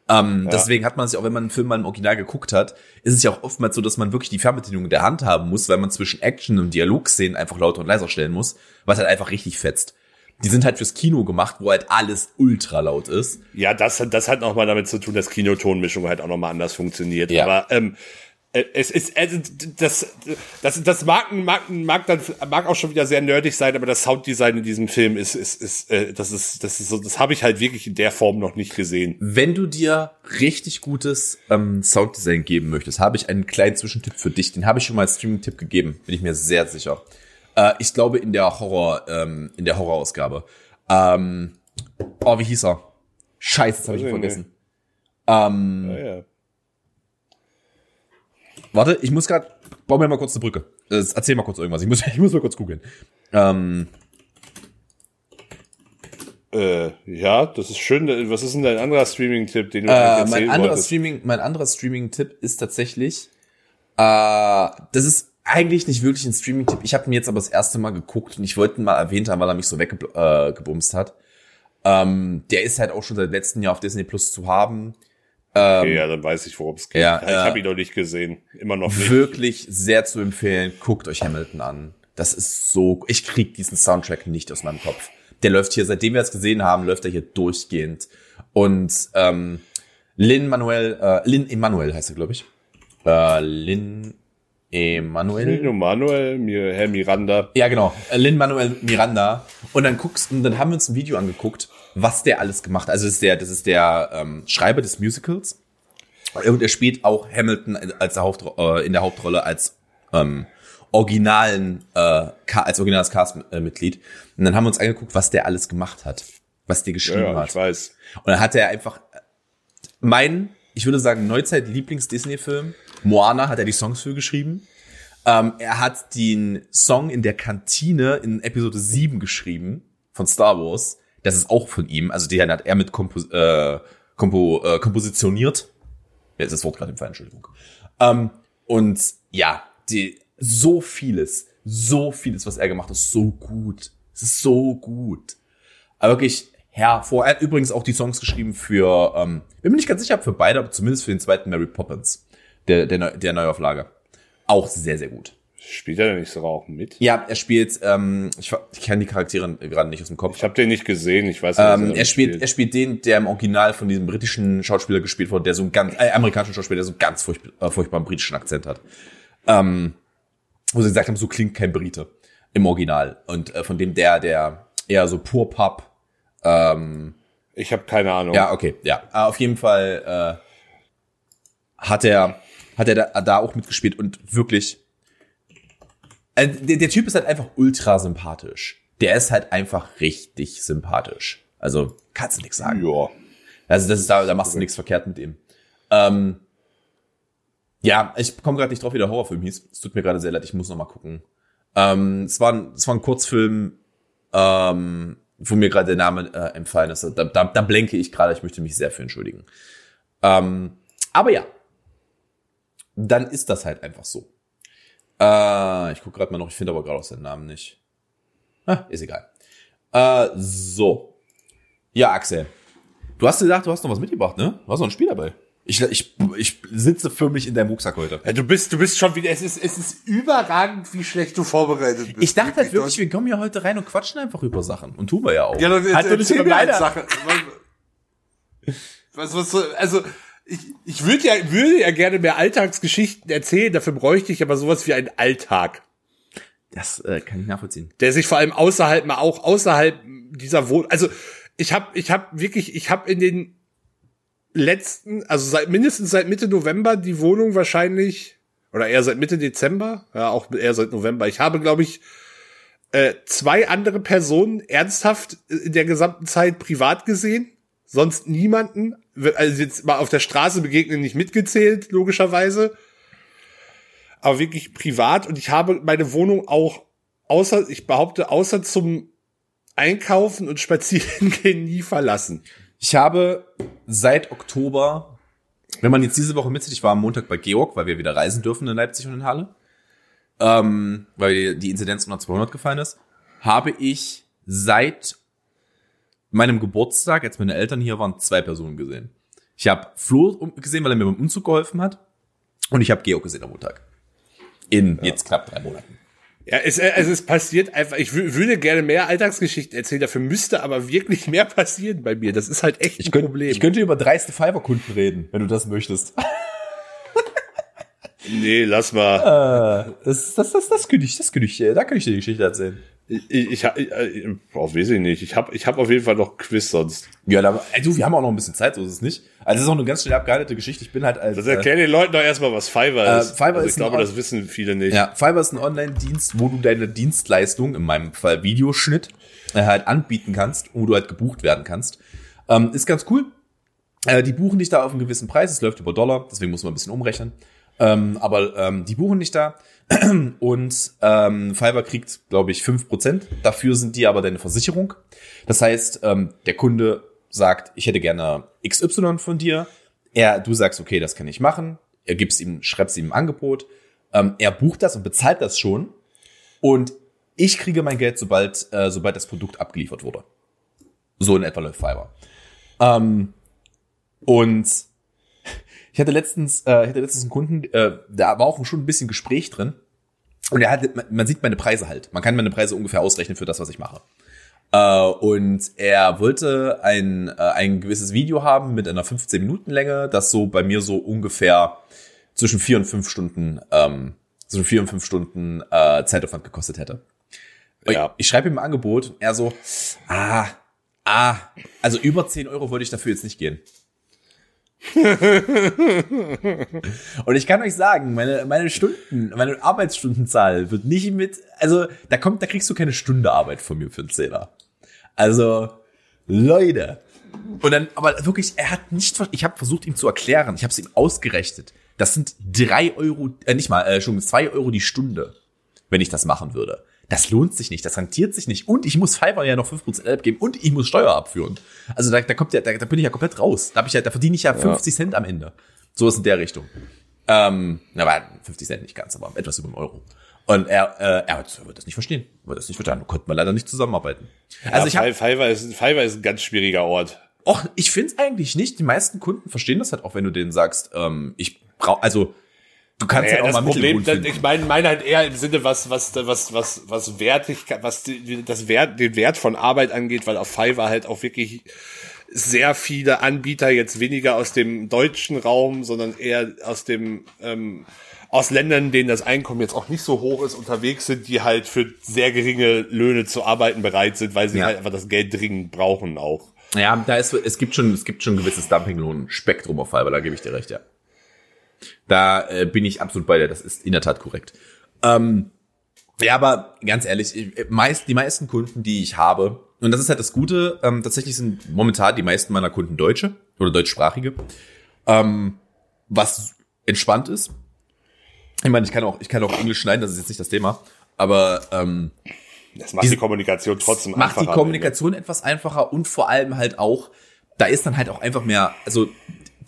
Ähm, Deswegen hat man sich auch, wenn man einen Film mal im Original geguckt hat, ist es ja auch oftmals so, dass man wirklich die Fernbedienung in der Hand haben muss, weil man zwischen Action und Dialogszenen einfach lauter und leiser stellen muss, was halt einfach richtig fetzt. Die sind halt fürs Kino gemacht, wo halt alles ultra laut ist. Ja, das, das hat noch mal damit zu tun, dass Kinotonmischung halt auch noch mal anders funktioniert. Ja. Aber ähm, äh, es ist also das das das mag mag mag dann mag auch schon wieder sehr nerdig sein, aber das Sounddesign in diesem Film ist ist ist äh, das ist das ist so das habe ich halt wirklich in der Form noch nicht gesehen. Wenn du dir richtig gutes ähm, Sounddesign geben möchtest, habe ich einen kleinen Zwischentipp für dich. Den habe ich schon mal als Streaming-Tipp gegeben, bin ich mir sehr sicher. Äh, ich glaube in der Horror, ähm, in der Horrorausgabe. Ähm, oh, wie hieß er? Scheiße, jetzt habe ich ihn vergessen. Ähm, Ja, ja. Warte, ich muss gerade, bau mir mal kurz eine Brücke. Äh, erzähl mal kurz irgendwas. Ich muss, ich muss mal kurz googeln. Ähm, Äh, ja, das ist schön. Was ist denn dein anderer Streaming-Tipp, den du Äh, mein anderer wolltest? Streaming, mein anderer Streaming-Tipp ist tatsächlich, äh, das ist eigentlich nicht wirklich ein Streaming-Tipp. Ich habe ihn jetzt aber das erste Mal geguckt und ich wollte ihn mal erwähnt haben, weil er mich so weggebumst äh, hat. Ähm, der ist halt auch schon seit letztem Jahr auf Disney Plus zu haben. Okay, ja, dann weiß ich, worum es geht. Ja, ich äh, habe ihn noch nicht gesehen. Immer noch nicht. Wirklich sehr zu empfehlen. Guckt euch Hamilton an. Das ist so, ich krieg diesen Soundtrack nicht aus meinem Kopf. Der läuft hier, seitdem wir es gesehen haben, läuft er hier durchgehend. Und ähm, Lin Manuel, äh, Lin Emanuel heißt er, glaube ich. Äh, Lin Emanuel. Nino Manuel, mir, Herr Miranda. Ja, genau. Äh, Lin Manuel Miranda. Und dann guckst und dann haben wir uns ein Video angeguckt, was der alles gemacht hat. Also das ist der, das ist der ähm, Schreiber des Musicals. Und er spielt auch Hamilton als der Hauptro äh, in der Hauptrolle als ähm, originalen, äh, als originales Cast-Mitglied. Und dann haben wir uns angeguckt, was der alles gemacht hat. Was der Ja, geschrieben ja, hat. ich weiß. Und dann hat er einfach mein, ich würde sagen, Neuzeit-Lieblings-Disney-Film. Moana hat er die Songs für geschrieben. Ähm, er hat den Song in der Kantine in Episode 7 geschrieben von Star Wars. Das ist auch von ihm. Also den hat er mit Kompo äh, Kompo äh, kompositioniert. Jetzt ist das Wort gerade im Fall, Entschuldigung. Ähm, und ja, die, so vieles, so vieles, was er gemacht hat, so gut. Es ist so gut. Aber wirklich hervor. Er hat übrigens auch die Songs geschrieben für, ähm, bin mir nicht ganz sicher, für beide, aber zumindest für den zweiten Mary Poppins, der, der, der Neuauflage. Auch sehr, sehr gut. Spielt er denn nicht sogar auch mit? Ja, er spielt, ähm, ich, ich kenne die Charaktere gerade nicht aus dem Kopf. Ich habe den nicht gesehen. Ich weiß nicht, Ähm, da er spielt, er mitspielt. spielt den, der im Original von diesem britischen Schauspieler gespielt wurde, der so einen ganz, äh, amerikanischen Schauspieler, der so einen ganz furcht, äh, furchtbaren britischen Akzent hat. Ähm, wo sie gesagt haben, so klingt kein Brite im Original. Und äh, von dem der, der eher so pur Pub, ähm, Ich habe keine Ahnung. ja, okay, ja. Äh, auf jeden Fall äh, hat er, hat er da, da auch mitgespielt und wirklich. Äh, der, der Typ ist halt einfach ultra sympathisch. Der ist halt einfach richtig sympathisch. Also kannst du nichts sagen. ja. Also das ist da, da machst du nichts verkehrt mit ihm. Ähm, ja, ich komme gerade nicht drauf, wie der Horrorfilm hieß. Es tut mir gerade sehr leid, ich muss noch mal gucken. Ähm, es, war ein, es war ein Kurzfilm, ähm, wo mir gerade der Name äh, entfallen ist. Da, da, da blenke ich gerade, ich möchte mich sehr für entschuldigen. Ähm, aber ja, dann ist das halt einfach so. Äh, ich gucke gerade mal noch, ich finde aber gerade auch seinen Namen nicht. Ah, ist egal. Äh, so. Ja, Axel. Du hast gesagt, du hast noch was mitgebracht, ne? Du hast noch ein Spiel dabei. Ich, ich, ich sitze förmlich in deinem Rucksack heute. Ja, Du bist, du bist schon wieder, es ist, es ist überragend, wie schlecht du vorbereitet bist. Ich dachte halt wirklich, wir kommen hier heute rein und quatschen einfach über Sachen. Und tun wir ja auch. Ja, dann Halt erzähl so mir eine leider. Sache. Was, was, so- also, ich, ich würde ja, würde ja gerne mehr Alltagsgeschichten erzählen, dafür bräuchte ich aber sowas wie einen Alltag. Das äh, kann ich nachvollziehen. der sich vor allem außerhalb mal auch außerhalb dieser Wohnung, also ich habe ich habe wirklich ich habe in den letzten also seit mindestens seit Mitte November die Wohnung wahrscheinlich oder eher seit Mitte Dezember, ja auch eher seit November. Ich habe glaube ich äh, zwei andere Personen ernsthaft in der gesamten Zeit privat gesehen, sonst niemanden, also jetzt mal auf der Straße begegnen nicht mitgezählt logischerweise, aber wirklich privat und ich habe meine Wohnung auch außer, ich behaupte, außer zum Einkaufen und Spazieren gehen nie verlassen. Ich habe seit Oktober, wenn man jetzt diese Woche mitzieht, ich war am Montag bei Georg, weil wir wieder reisen dürfen in Leipzig und in Halle, ähm, weil die Inzidenz unter 200 gefallen ist, habe ich seit meinem Geburtstag, als meine Eltern hier waren, zwei Personen gesehen. Ich habe Flo gesehen, weil er mir beim Umzug geholfen hat. Und ich habe Georg gesehen am Montag. In ja. jetzt knapp drei Monaten. Ja, es, äh, es ist passiert einfach, ich würde gerne mehr Alltagsgeschichten erzählen, dafür müsste aber wirklich mehr passieren bei mir. Das ist halt echt ein ich könnt, Problem. Ich könnte über dreiste Fiverr-Kunden reden, wenn du das möchtest. nee, lass mal. Äh, das, das, das, das könnte ich, das könnte ich, da könnte ich dir die Geschichte erzählen. Ich, ich, ich, ich oh, weiß ich nicht. Ich habe ich hab auf jeden Fall noch Quiz sonst. Ja, da, ey, du, wir haben auch noch ein bisschen Zeit, so ist es nicht. Also es ist auch eine ganz schnell abgehandelte Geschichte. Ich bin halt als. Das erklären äh, den Leuten doch erstmal, was Fiverr äh, ist. Fiverr also ich glaube, das wissen viele nicht. Ja, Fiverr ist ein Online-Dienst, wo du deine Dienstleistung, in meinem Fall Videoschnitt, äh, halt anbieten kannst, wo du halt gebucht werden kannst. Ähm, ist ganz cool. Äh, die buchen dich da auf einen gewissen Preis. Es läuft über Dollar, deswegen muss man ein bisschen umrechnen. Ähm, aber ähm, die buchen dich da. Und ähm, Fiverr kriegt, glaube ich, fünf Prozent. Dafür sind die aber deine Versicherung. Das heißt, ähm, der Kunde sagt, ich hätte gerne XY von dir. Er, du sagst, okay, das kann ich machen. Er gibst ihm, schreibst ihm ein Angebot. Ähm, er bucht das und bezahlt das schon. Und ich kriege mein Geld, sobald, äh, sobald das Produkt abgeliefert wurde. So in etwa läuft Fiverr. Ähm, und ich hatte letztens, äh, ich hatte letztens einen Kunden, äh, da war auch schon ein bisschen Gespräch drin. Und er hat, man sieht meine Preise halt. Man kann meine Preise ungefähr ausrechnen für das, was ich mache. Äh, und er wollte ein, äh, ein gewisses Video haben mit einer 15 Minuten Länge, das so bei mir so ungefähr zwischen vier und fünf Stunden, ähm, zwischen vier und fünf Stunden äh, Zeitaufwand gekostet hätte. Ja. Ich, ich schreibe ihm ein Angebot und er so, ah, ah, also über 10 Euro wollte ich dafür jetzt nicht gehen. und ich kann euch sagen, meine, meine Stunden, meine Arbeitsstundenzahl wird nicht mit, also da kommt, da kriegst du keine Stunde Arbeit von mir für einen Zehner. Also, Leute. Und dann, aber wirklich, er hat nicht, ich habe versucht ihm zu erklären, ich habe es ihm ausgerechnet. Das sind drei Euro, äh, nicht mal, äh, schon zwei Euro die Stunde, wenn ich das machen würde. Das lohnt sich nicht, das rentiert sich nicht. Und ich muss Fiverr ja noch 5% abgeben und ich muss Steuer abführen. Also da, da kommt ja, da, da bin ich ja komplett raus. Da, hab ich ja, da verdiene ich ja 50 ja. Cent am Ende. So ist in der Richtung. Ähm, aber 50 Cent nicht ganz, aber etwas über einen Euro. Und er, äh, er wird das nicht verstehen. Wird das nicht verstehen. Konnten wir leider nicht zusammenarbeiten. Also ja, ich hab, Fiverr ist, Fiverr ist ein ganz schwieriger Ort. Och, ich find's eigentlich nicht. Die meisten Kunden verstehen das halt auch, wenn du denen sagst, ähm, ich brauche, also Du kannst ja, ja auch das mal Problem, finden. ich meine, meine halt eher im Sinne, was, was, was, was, was Wertigkeit, was die, das Wert, den Wert von Arbeit angeht, weil auf Fiverr halt auch wirklich sehr viele Anbieter jetzt weniger aus dem deutschen Raum, sondern eher aus dem, ähm, aus Ländern, denen das Einkommen jetzt auch nicht so hoch ist, unterwegs sind, die halt für sehr geringe Löhne zu arbeiten bereit sind, weil sie ja. halt einfach das Geld dringend brauchen auch. Ja, da ist, es gibt schon, es gibt schon ein gewisses Dumpinglohn-Spektrum auf Fiverr, da gebe ich dir recht, ja. Da äh, bin ich absolut bei dir. Das ist in der Tat korrekt. Ähm, ja, aber ganz ehrlich, ich, meist, die meisten Kunden, die ich habe, und das ist halt das Gute, ähm, tatsächlich sind momentan die meisten meiner Kunden Deutsche oder Deutschsprachige, ähm, was entspannt ist. Ich meine, ich kann auch, ich kann auch Englisch schneiden, das ist jetzt nicht das Thema, aber ähm, das macht die Kommunikation trotzdem macht einfacher. Macht die Kommunikation etwas einfacher und vor allem halt auch, da ist dann halt auch einfach mehr, also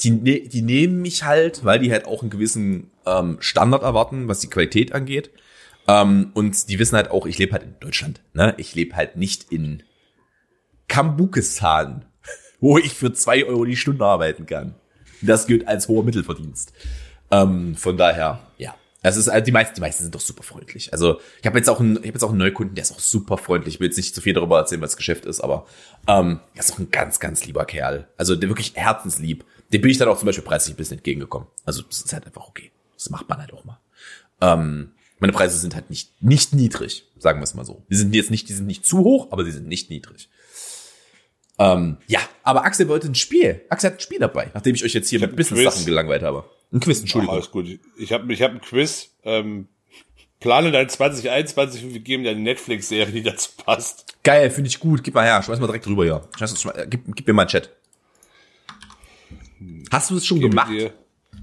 die, ne, die nehmen mich halt, weil die halt auch einen gewissen ähm, Standard erwarten, was die Qualität angeht. Ähm, und die wissen halt auch, ich lebe halt in Deutschland. Ne? Ich lebe halt nicht in Kambukistan, wo ich für zwei Euro die Stunde arbeiten kann. Das gilt als hoher Mittelverdienst. Ähm, von daher, ja. Das ist, also die meisten, die meisten sind doch super freundlich. Also ich habe jetzt auch einen, jetzt auch einen Neukunden, der ist auch super freundlich. Ich will jetzt nicht zu viel darüber erzählen, was das Geschäft ist, aber ähm, er ist auch ein ganz, ganz lieber Kerl. Also der wirklich herzenslieb dem bin ich dann auch zum Beispiel preislich ein bisschen entgegengekommen. Also das ist halt einfach okay. Das macht man halt auch mal. Ähm, meine Preise sind halt nicht, nicht niedrig, sagen wir es mal so. Die sind jetzt nicht, die sind nicht zu hoch, aber sie sind nicht niedrig. Ähm, ja, aber Axel wollte ein Spiel. Axel hat ein Spiel dabei, nachdem ich euch jetzt hier ich mit Business-Sachen gelangweilt habe. Ein Quiz, Entschuldigung. alles gut. Ich habe ich hab ein Quiz. Ähm, plane dein 2021 und wir geben dir eine Netflix-Serie, die dazu passt. Geil, finde ich gut. Gib mal her, schmeiß mal direkt drüber, ja. Schmeiß, schmeiß, gib, gib mir mal einen Chat. Hast du es schon gemacht? Dir.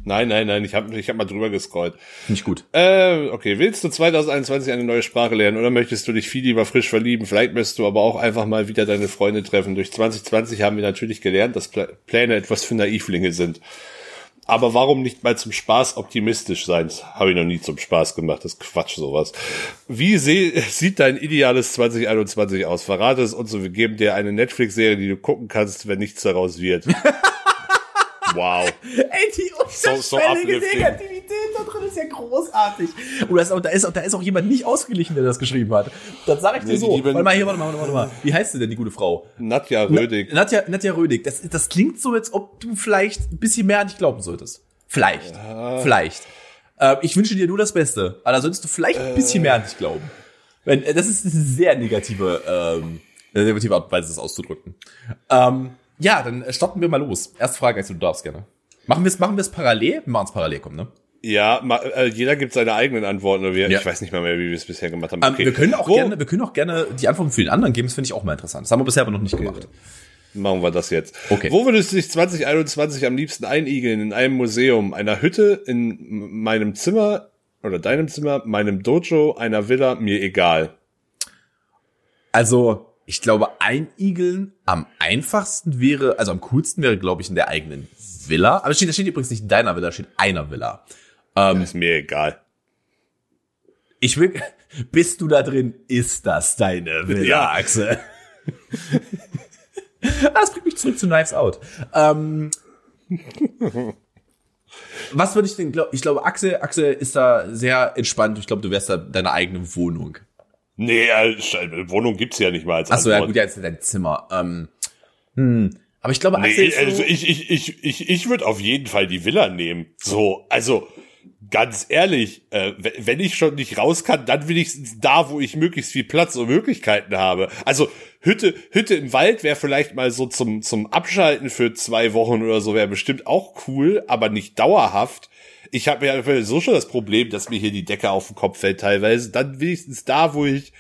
Nein, nein, nein, ich habe ich hab mal drüber gescrollt. Ich gut. Äh, okay, willst du 2021 eine neue Sprache lernen oder möchtest du dich viel lieber frisch verlieben? Vielleicht möchtest du aber auch einfach mal wieder deine Freunde treffen. Durch 2020 haben wir natürlich gelernt, dass Pläne etwas für Naivlinge sind. Aber warum nicht mal zum Spaß optimistisch sein? Das habe ich noch nie zum Spaß gemacht. Das ist Quatsch, sowas. Wie sieht dein ideales 2021 aus? Verrate es uns und wir geben dir eine Netflix-Serie, die du gucken kannst, wenn nichts daraus wird. wow. Ey, die So- so uplifting. Negativität da drin ist ja großartig. Und das da, ist auch, da ist auch jemand nicht ausgeglichen, der das geschrieben hat. Das sage ich dir Nee, so. Warte mal, hier, warte mal, warte mal, warte mal. Wie heißt sie denn, die gute Frau? Nadja Rödig. Nadja, Nadja Rödig. Das, das klingt so, als ob du vielleicht ein bisschen mehr an dich glauben solltest. Vielleicht. Vielleicht. Äh, ich wünsche dir nur das Beste. Aber da solltest du vielleicht ein bisschen mehr an dich glauben. Wenn, äh, das ist eine sehr negative, ähm, eine negative Art und Weise, das auszudrücken. Ähm, ja, dann starten wir mal los. Erste Frage, also du darfst gerne. Machen wir es machen wir es parallel? Wir machen es parallel, komm, ne? Ja, ma, äh, jeder gibt seine eigenen Antworten. Oder wir, Ja. Ich weiß nicht mal mehr, wie wir es bisher gemacht haben. Ähm, Okay. wir, können auch gerne, wir können auch gerne die Antworten für den anderen geben. Das finde ich auch mal interessant. Das haben wir bisher aber noch nicht gemacht. machen wir das jetzt. Okay. Wo würdest du dich 2021 am liebsten einigeln? In einem Museum, einer Hütte, in meinem Zimmer oder deinem Zimmer, meinem Dojo, einer Villa, mir egal. Also, ich glaube, einigeln am einfachsten wäre, also am coolsten wäre, glaube ich, in der eigenen Villa. Aber das steht, das steht übrigens nicht in deiner Villa, steht einer Villa. Ähm, Ist mir egal. ich will, bist du da drin, ist das deine Villa, Ja. Axel? Ah, das bringt mich zurück zu Knives Out. Ähm, was würde ich denn glauben? Ich glaube, Axel, Axel ist da sehr entspannt. Ich glaube, du wärst da deine eigene Wohnung. Nee, äh, Wohnung gibt's ja nicht mal als Achso, ja gut, ja, jetzt in dein Zimmer. Ähm, hm. Aber ich glaube, Axel Nee, also ich, ich, ich, ich, ich würde auf jeden Fall die Villa nehmen. So, also ganz ehrlich, äh, wenn ich schon nicht raus kann, dann wenigstens da, wo ich möglichst viel Platz und Möglichkeiten habe. Also Hütte, Hütte im Wald wäre vielleicht mal so zum, zum Abschalten für zwei Wochen oder so, wäre bestimmt auch cool, aber nicht dauerhaft. Ich habe ja so schon das Problem, dass mir hier die Decke auf den Kopf fällt teilweise. Dann wenigstens da, wo ich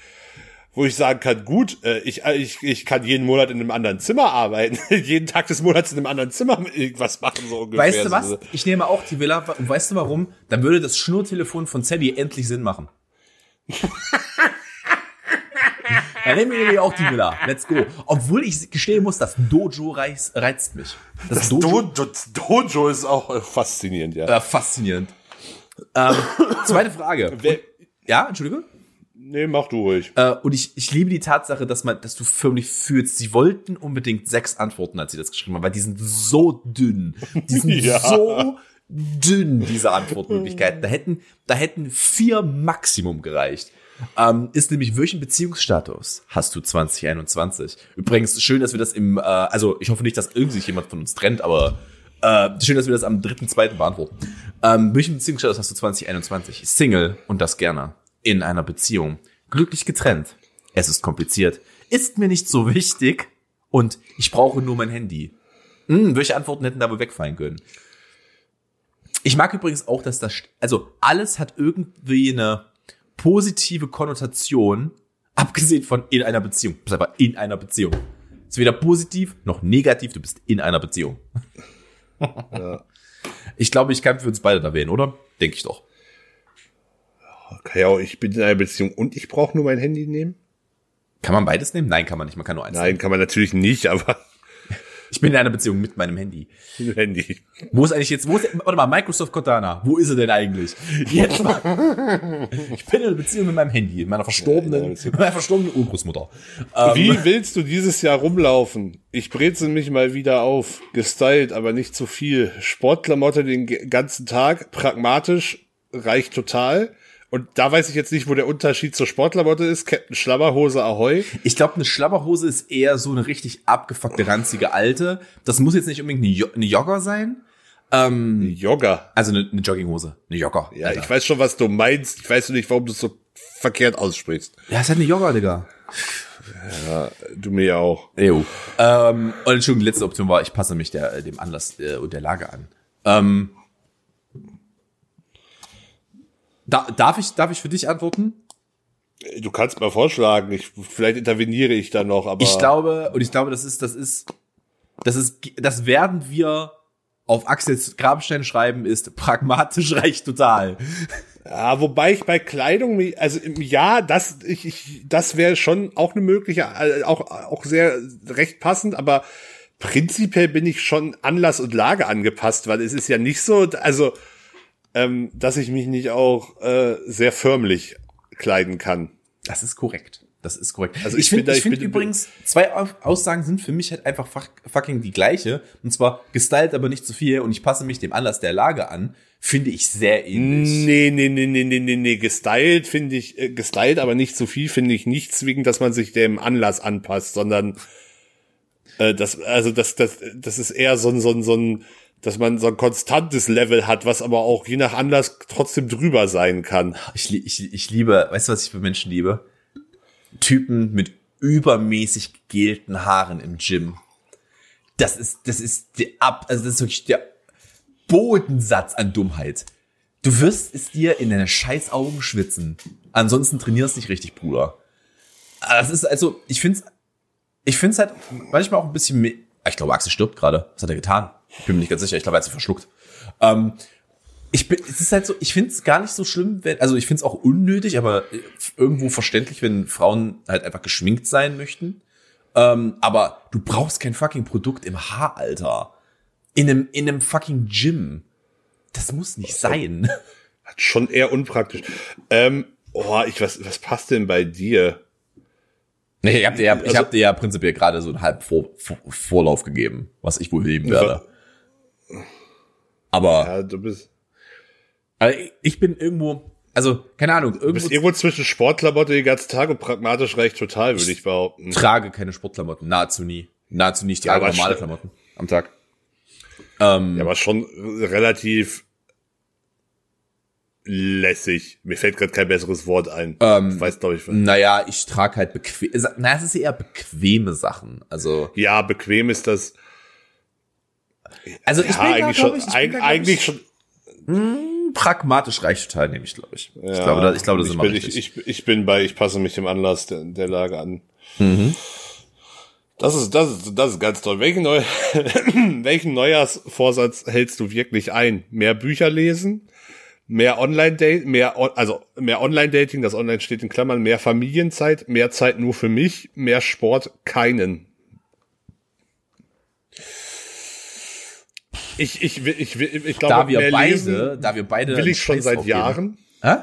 wo ich sagen kann, gut, äh, ich, äh, ich, ich kann jeden Monat in einem anderen Zimmer arbeiten, jeden Tag des Monats in einem anderen Zimmer irgendwas machen, so ungefähr. weißt du was? So. Ich nehme auch die Villa. Und weißt du warum? Dann würde das Schnurtelefon von Sally endlich Sinn machen. Dann nehmen wir nämlich auch die Villa. Let's go. Obwohl ich gestehen muss, das Dojo reizt, reizt mich. Das, Dojo, Dojo, Dojo ist auch faszinierend, ja. äh, faszinierend. Ähm, zweite Frage. Wer- Ja, Entschuldige? Nee, mach du ruhig. Äh, und ich, ich liebe die Tatsache, dass man, dass du förmlich fühlst, sie wollten unbedingt sechs Antworten, als sie das geschrieben haben, weil die sind so dünn. Die sind Ja. so dünn, diese Antwortmöglichkeiten. Da hätten, da hätten vier Maximum gereicht. Ähm, ist nämlich, welchen Beziehungsstatus hast du 2021? Übrigens, schön, dass wir das im, äh, also ich hoffe nicht, dass irgendwie sich jemand von uns trennt, aber äh, schön, dass wir das am 3.2. beantworten. Ähm, welchen Beziehungsstatus hast du 2021? Single und das gerne. In einer Beziehung. Glücklich getrennt. Es ist kompliziert. Ist mir nicht so wichtig. Und ich brauche nur mein Handy. Hm, welche Antworten hätten da wohl wegfallen können? Ich mag übrigens auch, dass das, also alles hat irgendwie eine positive Konnotation, abgesehen von in einer Beziehung. Du bist einfach in einer Beziehung. Ist weder positiv noch negativ, du bist in einer Beziehung. Ich glaube, ich kann für uns beide da wählen, oder? Denke ich doch. Ja, ich bin in einer Beziehung und ich brauche nur mein Handy nehmen? Kann man beides nehmen? Nein, kann man nicht. Man kann nur eins Nein, nehmen. kann man natürlich nicht, aber Ich bin in einer Beziehung mit meinem Handy. Handy. Wo ist eigentlich jetzt, wo ist, warte mal, Microsoft Cortana, wo ist er denn eigentlich? Jetzt mal. Ich bin in einer Beziehung mit meinem Handy, mit meiner verstorbenen, mit meiner verstorbenen Urgroßmutter. Ähm, Wie willst du dieses Jahr rumlaufen? Ich brezel mich mal wieder auf. Gestylt, aber nicht zu viel. Sportklamotte den ganzen Tag. Pragmatisch. Reicht total. Und da weiß ich jetzt nicht, wo der Unterschied zur Sportklamotte ist. Captain Schlabberhose Ahoi. Ich glaube, eine Schlabberhose ist eher so eine richtig abgefuckte, ranzige alte. Das muss jetzt nicht unbedingt eine, jo eine Jogger sein. Ähm, Jogger. also eine, eine Jogginghose. Eine Jogger. Ja, Alter. ich weiß schon, was du meinst. Ich weiß nur nicht, warum du es so verkehrt aussprichst. Ja, ist halt eine Jogger, Digga. Du mir ja auch. Jo. Ähm, und Entschuldigung, die letzte Option war, ich passe mich der, dem Anlass äh, und der Lage an. Ähm, da, darf, ich, darf ich für dich antworten? Du kannst mal vorschlagen. Ich, vielleicht interveniere ich da noch, aber. Ich glaube, und ich glaube, das ist, das ist, das ist, das werden wir auf Axels Grabstein schreiben ist, pragmatisch reicht total. Ja, wobei ich bei Kleidung, also ja, das, ich, ich, das wäre schon auch eine mögliche, äh, auch, auch sehr recht passend, aber prinzipiell bin ich schon Anlass und Lage angepasst, weil es ist ja nicht so, also, ähm, dass ich mich nicht auch äh, sehr förmlich kleiden kann. Das ist korrekt. Das ist korrekt. Also ich ich finde ich find übrigens, zwei Au- Aussagen sind für mich halt einfach fuck, fucking die gleiche. Und zwar gestylt, aber nicht zu viel. Und ich passe mich dem Anlass der Lage an. Finde ich sehr ähnlich. Nee, nee, nee, nee, nee, nee, nee, gestylt finde ich, äh, gestylt, aber nicht zu viel, finde ich nicht zwingend, dass man sich dem Anlass anpasst, sondern äh, das, also das, das, das ist eher so ein, so ein, so ein, dass man so ein konstantes Level hat, was aber auch je nach Anlass trotzdem drüber sein kann. Ich, ich, ich liebe, weißt du, was ich für Menschen liebe? Typen mit übermäßig gegelten Haaren im Gym. Das ist, das ist der ab, also das ist wirklich der Bodensatz an Dummheit. Du wirst es dir in deine scheiß Augen schwitzen. Ansonsten trainierst nicht richtig, Bruder. Das ist also, ich find's, ich find's halt manchmal auch ein bisschen, me- ich glaube, Axel stirbt gerade. Was hat er getan? Ich bin mir nicht ganz sicher. Ich glaube, er hat sich verschluckt. Ähm, ich bin, es ist halt so, ich finde es gar nicht so schlimm, wenn, also ich finde es auch unnötig, aber äh, irgendwo verständlich, wenn Frauen halt einfach geschminkt sein möchten. Ähm, aber du brauchst kein fucking Produkt im Haar, Alter. In einem, in einem fucking Gym. Das muss nicht sein. Hat schon eher unpraktisch. Ähm, oh, ich, was, was passt denn bei dir? Nee, ich hab dir ja, ich Also- hab dir ja prinzipiell gerade so einen halben Vor, Vor, Vorlauf gegeben, was ich wohl nehmen werde. Aber Ja, du bist, also ich- ich bin irgendwo, also keine Ahnung, du bist irgendwo irgendwo zwischen Sportklamotte den ganzen Tag und pragmatisch reicht total, würde ich behaupten. trage keine Sportklamotten, nahezu nie. Nahezu nicht, die Ja, normale Klamotten am Tag. Ähm, Ja, aber schon relativ lässig. Mir fällt gerade kein besseres Wort ein. Ähm, ich weiß, glaube ich. Naja, ich trage halt bequem, na, es ist eher bequeme Sachen. Also, Ja, bequem ist das. Also ich Ja, bin da, eigentlich glaub schon. ich, ich bin da, eigentlich ich, schon. pragmatisch reicht total, nehme ich, glaube ich. ich Ja, glaube, da, ich glaube, das ist ich immer bin, richtig. ich, ich, ich bin bei, ich passe mich dem Anlass der, der Lage an. Mhm. Das ist, das ist, das ist ganz toll. Welchen, Neu welchen Neujahrsvorsatz hältst du wirklich ein? Mehr Bücher lesen? Mehr Online-Dating, mehr, also mehr Online-Dating, das Online steht in Klammern, mehr Familienzeit, mehr Zeit nur für mich, mehr Sport, keinen. Ich, ich, will, ich, will, ich glaube, da wir mehr beide, lesen da wir beide will ich schon Scheiß seit. Jahren. Hä?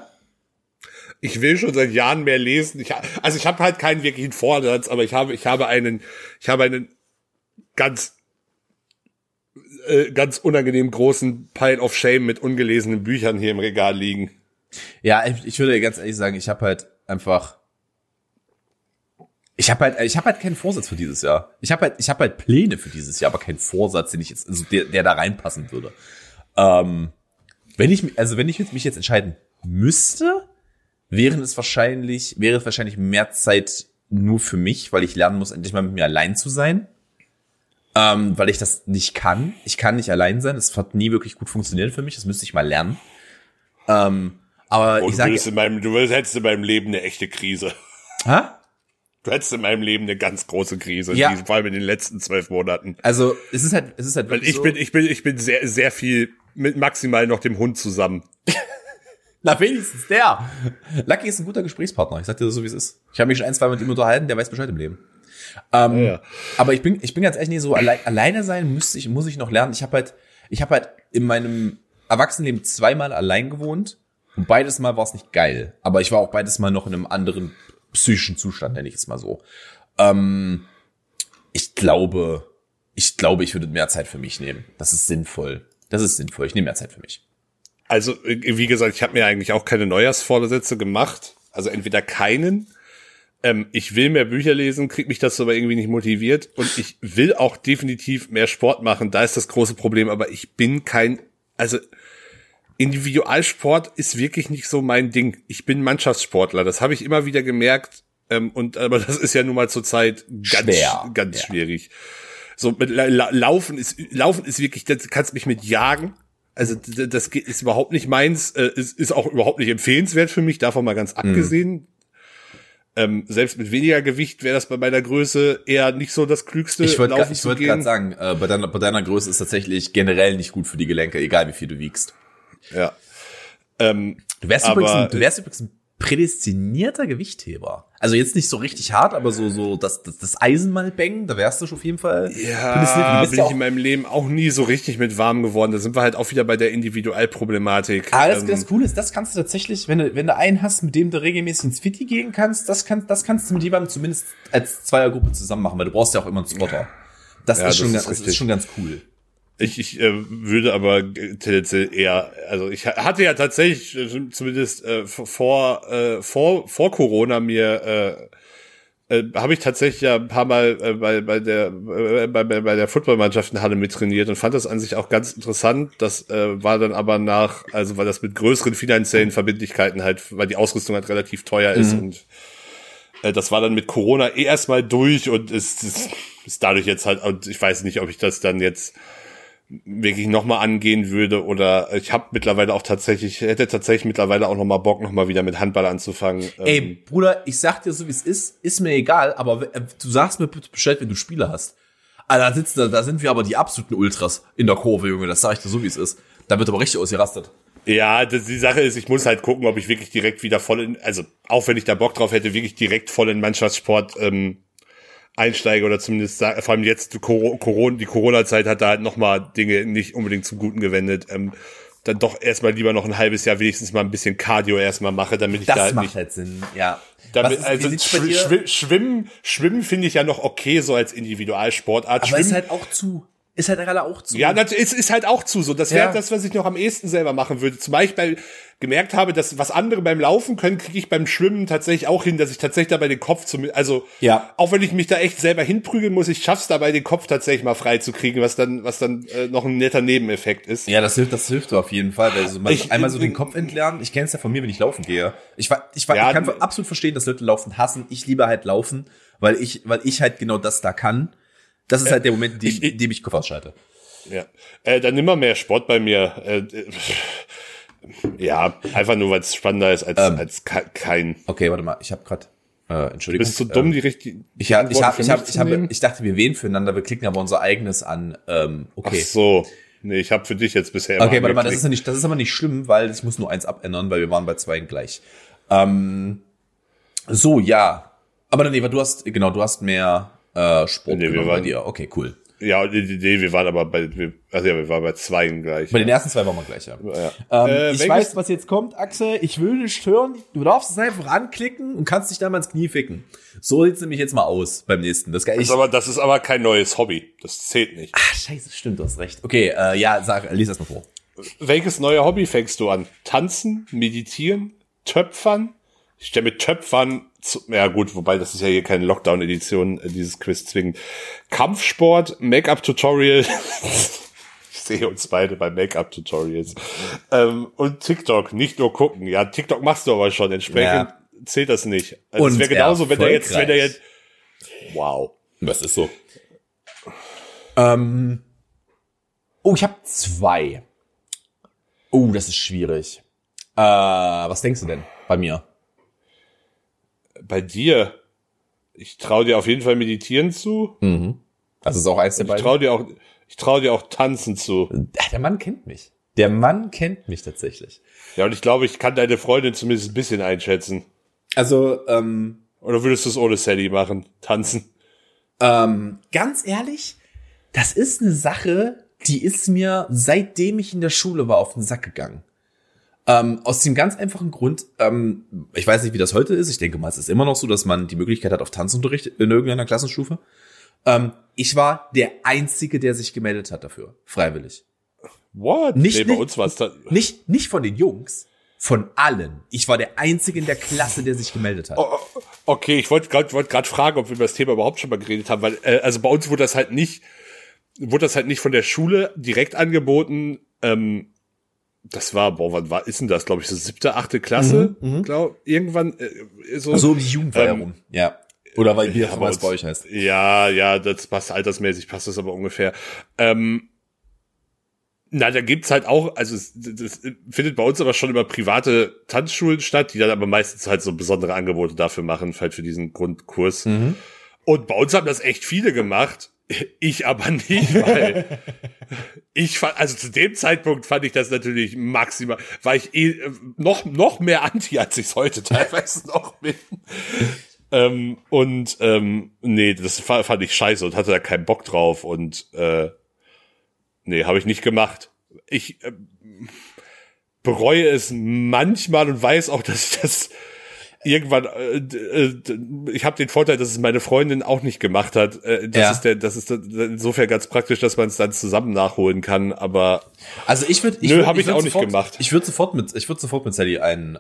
Ich will schon seit Jahren mehr lesen. Ich, also ich habe halt keinen wirklichen Vorsatz, aber ich habe, ich habe einen, ich habe einen ganz, äh, ganz unangenehm großen Pile of Shame mit ungelesenen Büchern hier im Regal liegen. Ja, ich, ich würde ganz ehrlich sagen, ich habe halt einfach ich habe halt ich habe halt keinen Vorsatz für dieses Jahr. Ich habe halt ich habe halt Pläne für dieses Jahr, aber keinen Vorsatz, den ich jetzt also der, der da reinpassen würde. Ähm, wenn ich also wenn ich mich jetzt entscheiden müsste, wären es wahrscheinlich wäre es wahrscheinlich mehr Zeit nur für mich, weil ich lernen muss endlich mal mit mir allein zu sein. Ähm, weil ich das nicht kann. Ich kann nicht allein sein. Das hat nie wirklich gut funktioniert für mich. Das müsste ich mal lernen. Ähm, aber Und ich du, sage, würdest in meinem, du würdest- hättest in meinem Leben eine echte Krise. Hä? Du hättest in meinem Leben eine ganz große Krise, Ja. die- vor allem in den letzten zwölf Monaten. Also es ist halt, es ist halt Weil wirklich ich so, bin, ich bin, ich bin sehr, sehr viel mit maximal noch dem Hund zusammen. na wenigstens der. Lucky ist ein guter Gesprächspartner. Ich sag dir so, wie es ist. Ich habe mich schon ein, zwei Mal mit ihm unterhalten. Der weiß Bescheid im Leben. Ähm, Ja. Aber ich bin, ich bin ganz ehrlich nicht so allein, alleine sein müsste ich, muss ich noch lernen. Ich habe halt, ich habe halt in meinem Erwachsenenleben zweimal allein gewohnt und beides Mal war es nicht geil. Aber ich war auch beides Mal noch in einem anderen psychischen Zustand, nenne ich es mal so. Ähm, ich glaube, ich glaube, ich würde mehr Zeit für mich nehmen. Das ist sinnvoll. Das ist sinnvoll. Ich nehme mehr Zeit für mich. Also, äh, wie gesagt, ich habe mir eigentlich auch keine Neujahrsvorsätze gemacht. Also entweder keinen. Ähm, ich will mehr Bücher lesen, krieg mich das aber irgendwie nicht motiviert. Und ich will auch definitiv mehr Sport machen. Da ist das große Problem. Aber ich bin kein, also Individualsport ist wirklich nicht so mein Ding. Ich bin Mannschaftssportler. Das habe ich immer wieder gemerkt. Ähm, und aber das ist ja nun mal zurzeit ganz, Schwer. ganz Ja. schwierig. So mit La La Laufen ist Laufen ist wirklich, das kannst mich mit jagen. Also das geht- ist überhaupt nicht meins, äh, ist, ist auch überhaupt nicht empfehlenswert für mich, davon mal ganz abgesehen. ähm, selbst mit weniger Gewicht wäre das bei meiner Größe eher nicht so das Klügste. Ich wollte gehen. gerade sagen, äh, bei, deiner, bei deiner Größe ist tatsächlich generell nicht gut für die Gelenke, egal wie viel du wiegst. Ja. Ähm, Du wärst, Aber, übrigens, ein, du äh, wärst übrigens ein prädestinierter Gewichtheber. Also jetzt nicht so richtig hart, aber so so das das, das Eisenmalbängen, da wärst du schon auf jeden Fall ja. Du bist bin ja ich in meinem Leben auch nie so richtig mit warm geworden. Da sind wir halt auch wieder bei der Individualproblematik. Aber das, Ähm, das Coole ist, das kannst du tatsächlich, wenn du, wenn du einen hast, mit dem du regelmäßig ins Fitti gehen kannst, das, kann, das kannst du mit jemandem zumindest als Zweiergruppe zusammen machen, weil du brauchst ja auch immer einen Spotter. Das, Ja, ist, schon, das ist das ist schon ganz cool. Ich, ich äh, würde aber tendenziell eher, also ich ha- hatte ja tatsächlich zumindest äh, vor äh, vor vor Corona mir äh, äh, habe ich tatsächlich ja ein paar Mal äh, bei bei der äh, bei, bei bei der Footballmannschaft in Halle mittrainiert und fand das an sich auch ganz interessant. Das äh, war dann aber nach, also weil das mit größeren finanziellen Verbindlichkeiten halt, weil die Ausrüstung halt relativ teuer ist und äh, das war dann mit Corona eh erstmal durch und ist, ist, ist dadurch jetzt halt, und ich weiß nicht, ob ich das dann jetzt wirklich nochmal angehen würde oder ich habe mittlerweile auch tatsächlich, hätte tatsächlich mittlerweile auch nochmal Bock, nochmal wieder mit Handball anzufangen. Ey, Ähm, Bruder, ich sag dir so, wie es ist, ist mir egal, aber äh, du sagst mir bitte Bescheid, wenn du Spiele hast. Alter, da, sitzen, da, da sind wir aber die absoluten Ultras in der Kurve, Junge, das sag ich dir so, wie es ist. Da wird aber richtig ausgerastet. Ja, das, die Sache ist, ich muss halt gucken, ob ich wirklich direkt wieder voll in, also auch wenn ich da Bock drauf hätte, wirklich direkt voll in Mannschaftssport ähm, einsteige oder zumindest vor allem jetzt die Coro- Corona, die Corona-Zeit hat da halt nochmal Dinge nicht unbedingt zum Guten gewendet. Ähm, dann doch erstmal lieber noch ein halbes Jahr wenigstens mal ein bisschen Cardio erstmal mache, damit ich Das da halt macht nicht. halt Sinn, ja. Damit, ist- also Schw Schw Schwimmen, Schwimmen finde ich ja noch okay, so als Individualsportart. aber Schwimmen, ist halt auch zu, ist halt gerade auch zu. ja, das ist, ist halt auch zu so. Das wäre Ja. das, was ich noch am ehesten selber machen würde. Zumal ich bei, gemerkt habe, dass was andere beim Laufen können, kriege ich beim Schwimmen tatsächlich auch hin, dass ich tatsächlich dabei den Kopf zum, also Ja. auch wenn ich mich da echt selber hinprügeln muss, ich schaff's dabei, den Kopf tatsächlich mal frei zu kriegen, was dann, was dann äh, noch ein netter Nebeneffekt ist. Ja, das hilft, das hilft auf jeden Fall. Weil so mal Ich- einmal so den Kopf entlernen. Ich kenne es ja von mir, wenn ich laufen gehe. Ich, war, ich, war, Ja, ich kann absolut verstehen, dass Leute Laufen hassen. Ich liebe halt Laufen, weil ich, weil ich halt genau das da kann. Das ist halt der Moment, in dem ich- in dem ich Kopf ausschalte. Ja. Äh, dann mal mehr Sport bei mir. Äh, äh, ja, einfach nur, weil es spannender ist als, Ähm. als ke- kein. Okay, warte mal, ich habe gerade, äh, Entschuldigung. Bist du dumm, ähm, die richtige. ich hab, ich hab, ich hab, ich hab, ich dachte, wir wählen füreinander, wir klicken aber unser eigenes an. Ähm, Ach okay. so. Nee, ich habe für dich jetzt bisher immer Okay, warte mal, das ist, ja nicht, das ist aber nicht schlimm, weil ich muss nur eins abändern, weil wir waren bei zwei gleich. Ähm, so, ja. Aber nee, weil du hast, genau, du hast mehr äh, Sport Nee, wir genommen bei waren- dir. Okay, cool. Ja, nee, wir waren aber bei, also ja, wir waren bei zweien gleich. Bei den ersten zwei waren wir gleich, ja. ja. Ähm, Äh, ich weiß, was jetzt kommt, Axel. Ich will nicht hören. Du darfst es einfach anklicken und kannst dich da mal ins Knie ficken. So sieht's nämlich jetzt mal aus beim nächsten. Das kann Das ist aber, das ist aber kein neues Hobby. Das zählt nicht. Ah, scheiße, stimmt, du hast recht. Okay, äh, ja, sag, lies erst mal vor. Welches neue Hobby fängst du an? Tanzen, meditieren, Töpfern? Ich stelle mit Töpfern zu, ja gut, wobei das ist ja hier keine Lockdown-Edition, äh, dieses Quiz zwingend. Kampfsport, Make-up-Tutorial. ich sehe uns beide bei Make-up-Tutorials. Ähm, und TikTok, nicht nur gucken. Ja, TikTok machst du aber schon, entsprechend Ja. zählt das nicht. Also es Und wäre genauso, wenn der jetzt, wenn der jetzt, wow. Das ist so. Ähm, oh, ich habe zwei. Oh, das ist schwierig. Äh, was denkst du denn bei mir? Bei dir, ich traue dir auf jeden Fall meditieren zu. Das ist auch eins der Ich beiden. traue dir auch, ich traue dir auch tanzen zu. Ah, Der Mann kennt mich. Der Mann kennt mich tatsächlich. Ja, und ich glaube, ich kann deine Freundin zumindest ein bisschen einschätzen. Also, ähm, Oder würdest du es ohne Sally machen? Tanzen? ähm, ganz ehrlich, das ist eine Sache, die ist mir, seitdem ich in der Schule war, auf den Sack gegangen. Ähm, aus dem ganz einfachen Grund, ähm, ich weiß nicht, wie das heute ist. Ich denke mal, es ist immer noch so, dass man die Möglichkeit hat auf Tanzunterricht in irgendeiner Klassenstufe. Ähm, ich war der Einzige, der sich gemeldet hat dafür. Freiwillig. What? Nicht- nee, bei nicht- uns war es da. Nicht, nicht von den Jungs, von allen. Ich war der Einzige in der Klasse, der sich gemeldet hat. Oh, oh, Okay, ich wollte gerade wollt grad fragen, ob wir über das Thema überhaupt schon mal geredet haben, weil äh, also bei uns wurde das halt nicht, wurde das halt nicht von der Schule direkt angeboten. Ähm, das war, boah, wann war, ist denn das, glaube ich, so siebte, achte Klasse, glaub, irgendwann äh, so. so um die Jugendfeier Ähm, rum. Ja. Oder weil, wie Ja, auch immer bei es bei uns- euch heißt. Mhm. Ja, ja, das passt altersmäßig, passt das aber ungefähr. Ähm, das Na, da gibt's halt auch, also es, das findet bei uns aber schon immer private Tanzschulen statt, die dann aber meistens halt so besondere Angebote dafür machen, halt für diesen Grundkurs. Mhm. Und bei uns haben das echt viele gemacht. Ich aber nicht, weil ich fand, also zu dem Zeitpunkt fand ich das natürlich maximal, war ich eh noch, noch mehr anti, als ich es heute teilweise noch bin. ähm, und ähm, nee, das fa- fand ich scheiße und hatte da keinen Bock drauf und äh, nee, habe ich nicht gemacht. Ich äh, bereue es manchmal und weiß auch, dass ich das irgendwann äh, äh, ich habe den Vorteil, dass es meine Freundin auch nicht gemacht hat. Äh, das Ja. ist der das ist insofern ganz praktisch, dass man es dann zusammen nachholen kann, aber Also ich würde, Nö, würd- hab ich würd auch nicht sofort, gemacht. Ich würde sofort mit, ich würde sofort mit Sally einen, äh,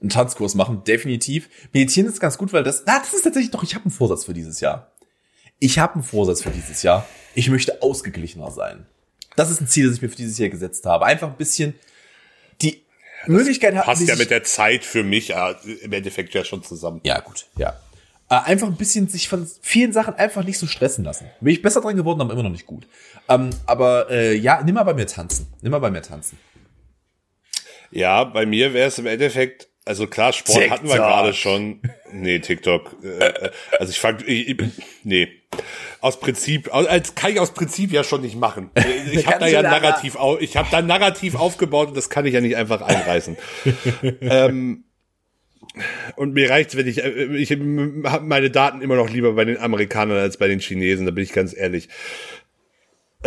einen Tanzkurs machen, definitiv. Meditieren ist ganz gut, weil das, na, das ist tatsächlich doch, ich habe einen Vorsatz für dieses Jahr. Ich habe einen Vorsatz für dieses Jahr. Ich möchte ausgeglichener sein. Das ist ein Ziel, das ich mir für dieses Jahr gesetzt habe. Einfach ein bisschen Möglichkeit haben, passt ja mit der Zeit für mich äh, im Endeffekt ja schon zusammen. Ja, gut, ja. Äh, einfach ein bisschen sich von vielen Sachen einfach nicht so stressen lassen. Bin ich besser dran geworden, aber immer noch nicht gut. Ähm, aber äh, ja, nimm mal bei mir tanzen. Nimm mal bei mir tanzen. Ja, bei mir wäre es im Endeffekt, also klar, Sport TikTok. hatten wir gerade schon. Nee, TikTok. Äh, äh, also ich fang, ich, ich, nee. Aus Prinzip, als kann ich aus Prinzip ja schon nicht machen. Äh, Ich habe da ja Narrativ, au- ich habe da Narrativ aufgebaut und das kann ich ja nicht einfach einreißen. ähm, und mir reicht's, wenn ich, äh, ich habe meine Daten immer noch lieber bei den Amerikanern als bei den Chinesen, da bin ich ganz ehrlich.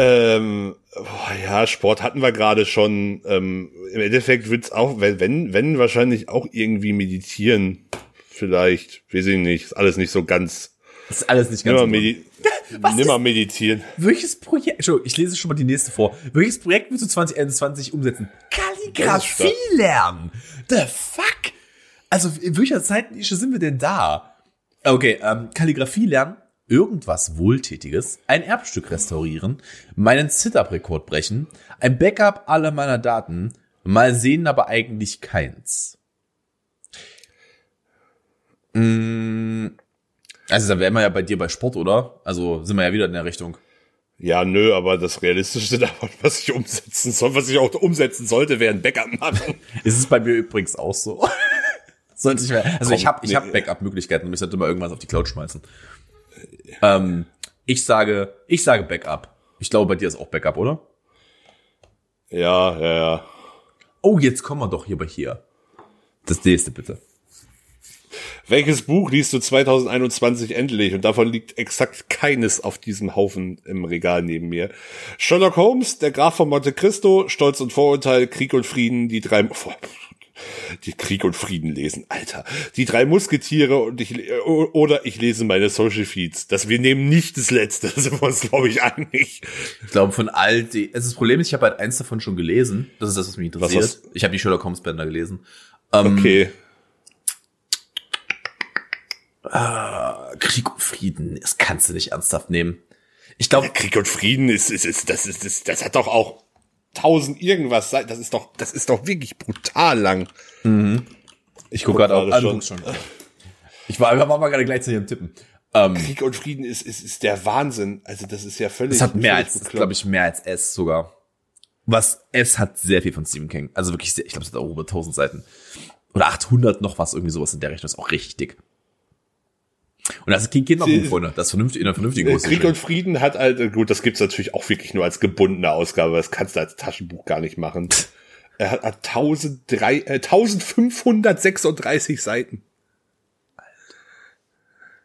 Ähm, boah, ja, Sport hatten wir gerade schon. Ähm, Im Endeffekt wird's auch, wenn, wenn, wenn wahrscheinlich auch irgendwie meditieren. Vielleicht, weiß ich nicht, ist alles nicht so ganz. Ist alles nicht ganz Nimmer, medi nimmer meditieren. Welches Projekt, Entschuldigung, ich lese schon mal die nächste vor. Welches Projekt willst du 2021 umsetzen? Kalligrafie lernen. The fuck? Also, in welcher Zeitnische sind wir denn da? Okay, ähm, Kalligrafie lernen, irgendwas Wohltätiges, ein Erbstück restaurieren, meinen Sit-Up-Rekord brechen, ein Backup aller meiner Daten, mal sehen, aber eigentlich keins. Mm, Also, da wären wir ja bei dir bei Sport, oder? Also, sind wir ja wieder in der Richtung. Ja, nö, aber das Realistischste davon, was ich umsetzen soll, was ich auch umsetzen sollte, wäre ein Backup machen. Ist es bei mir übrigens auch so. Sollte ich mal, also ich Komm, habe ich nee. hab Backup-Möglichkeiten und ich sollte mal irgendwas auf die Cloud schmeißen. Ähm, ich sage, ich sage Backup. Ich glaube, bei dir ist auch Backup, oder? Ja, ja, ja. Oh, jetzt kommen wir doch hier bei hier. Das nächste bitte. Welches Buch liest du 2021 endlich? Und davon liegt exakt keines auf diesem Haufen im Regal neben mir. Sherlock Holmes, der Graf von Monte Cristo, Stolz und Vorurteil, Krieg und Frieden, die drei, die Krieg und Frieden lesen, Alter. Die drei Musketiere und ich, oder ich lese meine Social Feeds. Das wir nehmen nicht das letzte, das sind wir uns, glaube ich, einig. Ich glaube, von all die, also das Problem ist, ich habe halt eins davon schon gelesen. Das ist das, was mich interessiert. Was ich habe die Sherlock Holmes Bänder gelesen. Ähm, Okay. Krieg und Frieden, das kannst du nicht ernsthaft nehmen. Ich glaube, Krieg und Frieden ist, ist, ist, das ist, das, das hat doch auch tausend irgendwas Seiten. Das ist doch, das ist doch wirklich brutal lang. ich gucke gerade auf gerade du schon. Ich war, war mal gerade gleichzeitig am Tippen. Ähm, Krieg und Frieden ist, ist, ist der Wahnsinn. Also das ist ja völlig. Es hat mehr als, glaube ich, mehr als S sogar. Was S hat sehr viel von Stephen King. Also wirklich sehr, ich glaube, es hat auch über 1000 Seiten. Oder 800 noch was, irgendwie sowas in der Richtung. Ist auch richtig dick. Und das geht, geht noch gut, Freunde. Das vernünftig, in einer vernünftigen Äh, Größe. Krieg und Frieden hat halt, äh, gut, das gibt's natürlich auch wirklich nur als gebundene Ausgabe, das kannst du als Taschenbuch gar nicht machen. Er hat, hat 1003, äh, 1536 Seiten.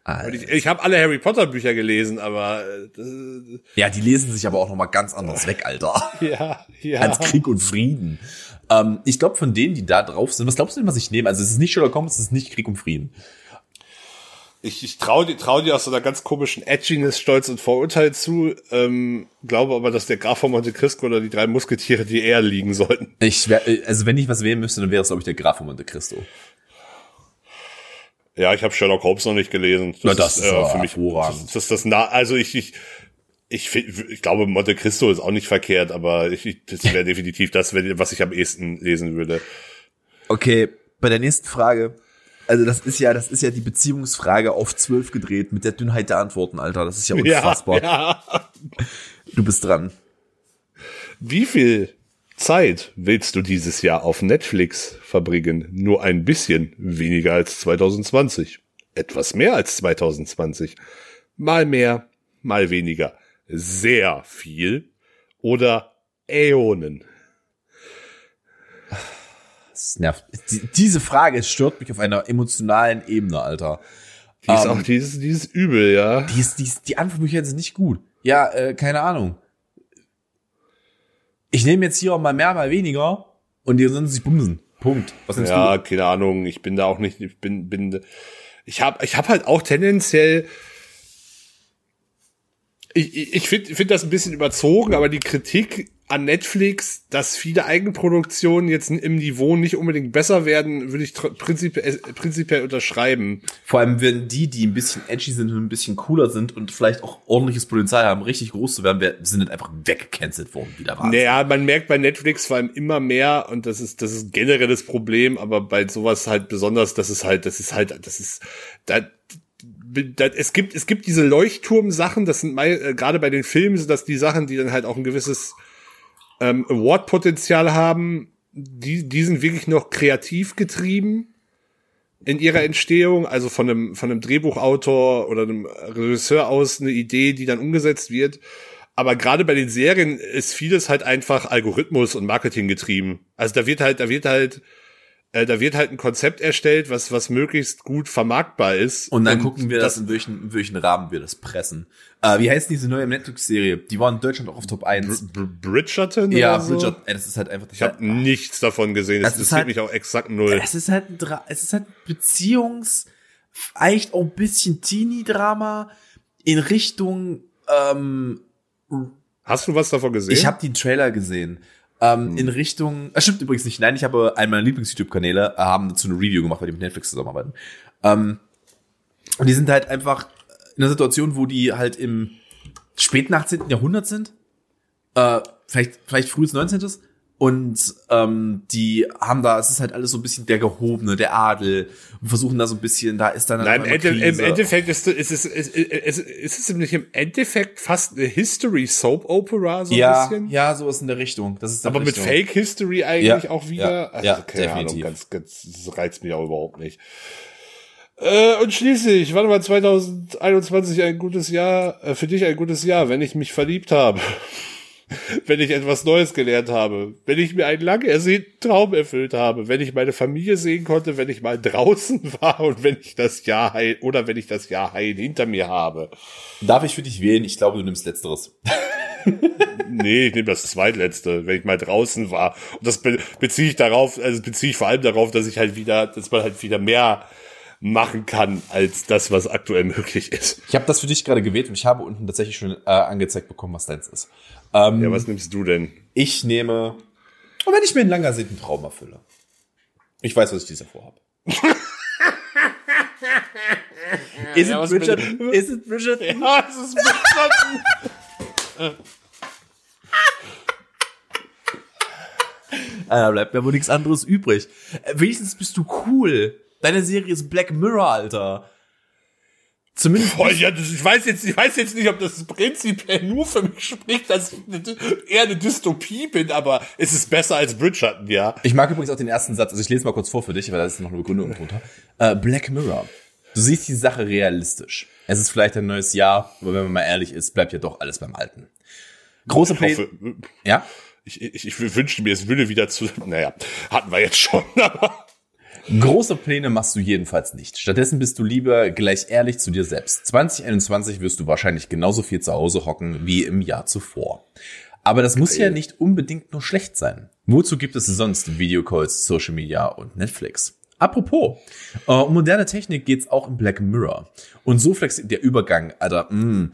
Alter. Ich ich habe alle Harry Potter Bücher gelesen, aber äh, das, Ja, die lesen sich aber auch noch mal ganz anders weg, Alter. ja, ja. Als Krieg und Frieden. Ähm, ich glaube, von denen, die da drauf sind, was glaubst du denn, was ich nehme? Also es ist nicht Sherlock Holmes, es ist nicht Krieg und Frieden. Ich, ich traue dir, trau dir aus so einer ganz komischen Edginess, Stolz und Vorurteil zu, ähm, glaube aber, dass der Graf von Monte Cristo oder die drei Musketiere die eher liegen sollten. Ich wär, also wenn ich was wählen müsste, dann wäre es, glaube ich, der Graf von Monte Cristo. Ja, ich habe Sherlock Holmes noch nicht gelesen. Na, das ist aber hervorragend. Das, das, das, das na, also ich, ich, ich, find, ich glaube, Monte Cristo ist auch nicht verkehrt, aber ich, ich das wäre definitiv das, was ich am ehesten lesen würde. Okay, bei der nächsten Frage. Also das ist ja, das ist ja die Beziehungsfrage auf zwölf gedreht mit der Dünnheit der Antworten, Alter. Das ist ja unfassbar. Ja, ja. Du bist dran. Wie viel Zeit willst du dieses Jahr auf Netflix verbringen? Nur ein bisschen weniger als 2020. Etwas mehr als 2020. Mal mehr, mal weniger. Sehr viel oder Äonen. Das nervt. Die- Diese Frage stört mich auf einer emotionalen Ebene, Alter. Die ist Ähm, auch dieses, dieses Übel, ja. Die, ist, die, ist, die Antwortmöglichkeit ist nicht gut. Ja, äh, keine Ahnung. Ich nehme jetzt hier auch mal mehr, mal weniger und die sollen sich bumsen. Punkt. Was nimmst Ja, du? keine Ahnung. Ich bin da auch nicht, ich bin, bin, ich habe, ich habe halt auch tendenziell, ich, ich, ich finde find das ein bisschen überzogen, aber die Kritik an Netflix, dass viele Eigenproduktionen jetzt im Niveau nicht unbedingt besser werden, würde ich prinzipiell, prinzipiell unterschreiben. Vor allem, wenn die, die ein bisschen edgy sind und ein bisschen cooler sind und vielleicht auch ordentliches Potenzial haben, richtig groß zu werden, wer- sind dann einfach weggecancelt worden, wieder Wahnsinn. Naja, man merkt bei Netflix vor allem immer mehr, und das ist, das ist ein generelles Problem, aber bei sowas halt besonders, das ist halt, das ist halt, das ist, da, es gibt, es gibt diese Leuchtturm-Sachen, das sind äh, gerade bei den Filmen sind das die Sachen, die dann halt auch ein gewisses ähm, Award-Potenzial haben, die, die sind wirklich noch kreativ getrieben in ihrer Entstehung, also von einem, von einem Drehbuchautor oder einem Regisseur aus eine Idee, die dann umgesetzt wird. Aber gerade bei den Serien ist vieles halt einfach Algorithmus und Marketing getrieben. Also da wird halt, da wird halt, äh, da wird halt ein Konzept erstellt, was, was möglichst gut vermarktbar ist. Und dann gucken wir das, in welchen, in welchen Rahmen wir das pressen. Äh, wie heißt diese neue Netflix-Serie? Die war in Deutschland auch auf Top 1. Br Bridgerton ja, so? Bridget, ey, das ist halt einfach. Ich habe nichts davon gesehen. Das, Das ist interessiert halt- mich auch exakt null. Es ist halt ein Dra es ist halt Beziehungs, vielleicht auch ein bisschen Teenie-Drama in Richtung, ähm, Hast du was davon gesehen? ich habe den Trailer gesehen. Ähm, In Richtung, das stimmt übrigens nicht. Nein, ich habe einen meiner Lieblings-YouTube-Kanäle äh, haben dazu eine Review gemacht, weil die mit Netflix zusammenarbeiten. Ähm, und die sind halt einfach in einer Situation, wo die halt im späten 18. Jahrhundert sind. Äh, vielleicht, vielleicht frühes 19. Und ähm, die haben da, es ist halt alles so ein bisschen der Gehobene, der Adel und versuchen da so ein bisschen, da ist dann Nein, im, Ende, im. Endeffekt ist, ist, es, ist, ist, ist es nicht im Endeffekt fast eine History Soap Opera so ein ja, bisschen. ja, so ist in der Richtung. Das ist Aber der mit Richtung. Fake History eigentlich Ja, auch wieder. ja, also, ja, keine Ahnung, definitiv. ganz, ganz, das reizt mich auch überhaupt nicht. Äh, und schließlich, wann war 2021 ein gutes Jahr, äh, für dich ein gutes Jahr, wenn ich mich verliebt habe? wenn ich etwas Neues gelernt habe, wenn ich mir einen lang ersehnten Traum erfüllt habe, wenn ich meine Familie sehen konnte, wenn ich mal draußen war und wenn ich das Jahr heil, oder wenn ich das Jahr heil hinter mir habe. Darf ich für dich wählen? Ich glaube, du nimmst Letzteres. Nee, ich nehme das zweitletzte, wenn ich mal draußen war. Und das be beziehe ich darauf, also beziehe ich vor allem darauf, dass ich halt wieder, dass man halt wieder mehr machen kann als das, was aktuell möglich ist. Ich habe das für dich gerade gewählt und ich habe unten tatsächlich schon äh, angezeigt bekommen, was deins ist. Ähm, Ja, was nimmst du denn? Ich nehme, und wenn ich mir einen lang ersehnten Traum erfülle. Ich weiß, was ich dieses Jahr vorhabe. ist, Ja, es was Bridget, ist es Bridget? Ja, es ist Bridgerton. Ah, Da bleibt mir wohl nichts anderes übrig. Äh, wenigstens bist du cool. Deine Serie ist Black Mirror, Alter. Zumindest. Boah, ja, das, ich weiß jetzt, ich weiß jetzt nicht, ob das prinzipiell nur für mich spricht, dass ich eine, eher eine Dystopie bin, aber es ist besser als Bridgerton, ja. Ich mag übrigens auch den ersten Satz. Also ich lese mal kurz vor für dich, weil da ist noch eine Begründung drunter. Äh, Black Mirror. Du siehst die Sache realistisch. Es ist vielleicht ein neues Jahr, aber wenn man mal ehrlich ist, bleibt ja doch alles beim Alten. Große Pläne. hoffe, Ja? ich, ich, ich wünschte mir, es würde wieder zu, naja, hatten wir jetzt schon, aber. Große Pläne machst du jedenfalls nicht. Stattdessen bist du lieber gleich ehrlich zu dir selbst. 2021 wirst du wahrscheinlich genauso viel zu Hause hocken wie im Jahr zuvor. Aber das muss ja nicht unbedingt nur schlecht sein. Wozu gibt es sonst Videocalls, Social Media und Netflix? Apropos, äh, um moderne Technik geht's auch im Black Mirror. Und so flexibel, der Übergang, Alter, mm.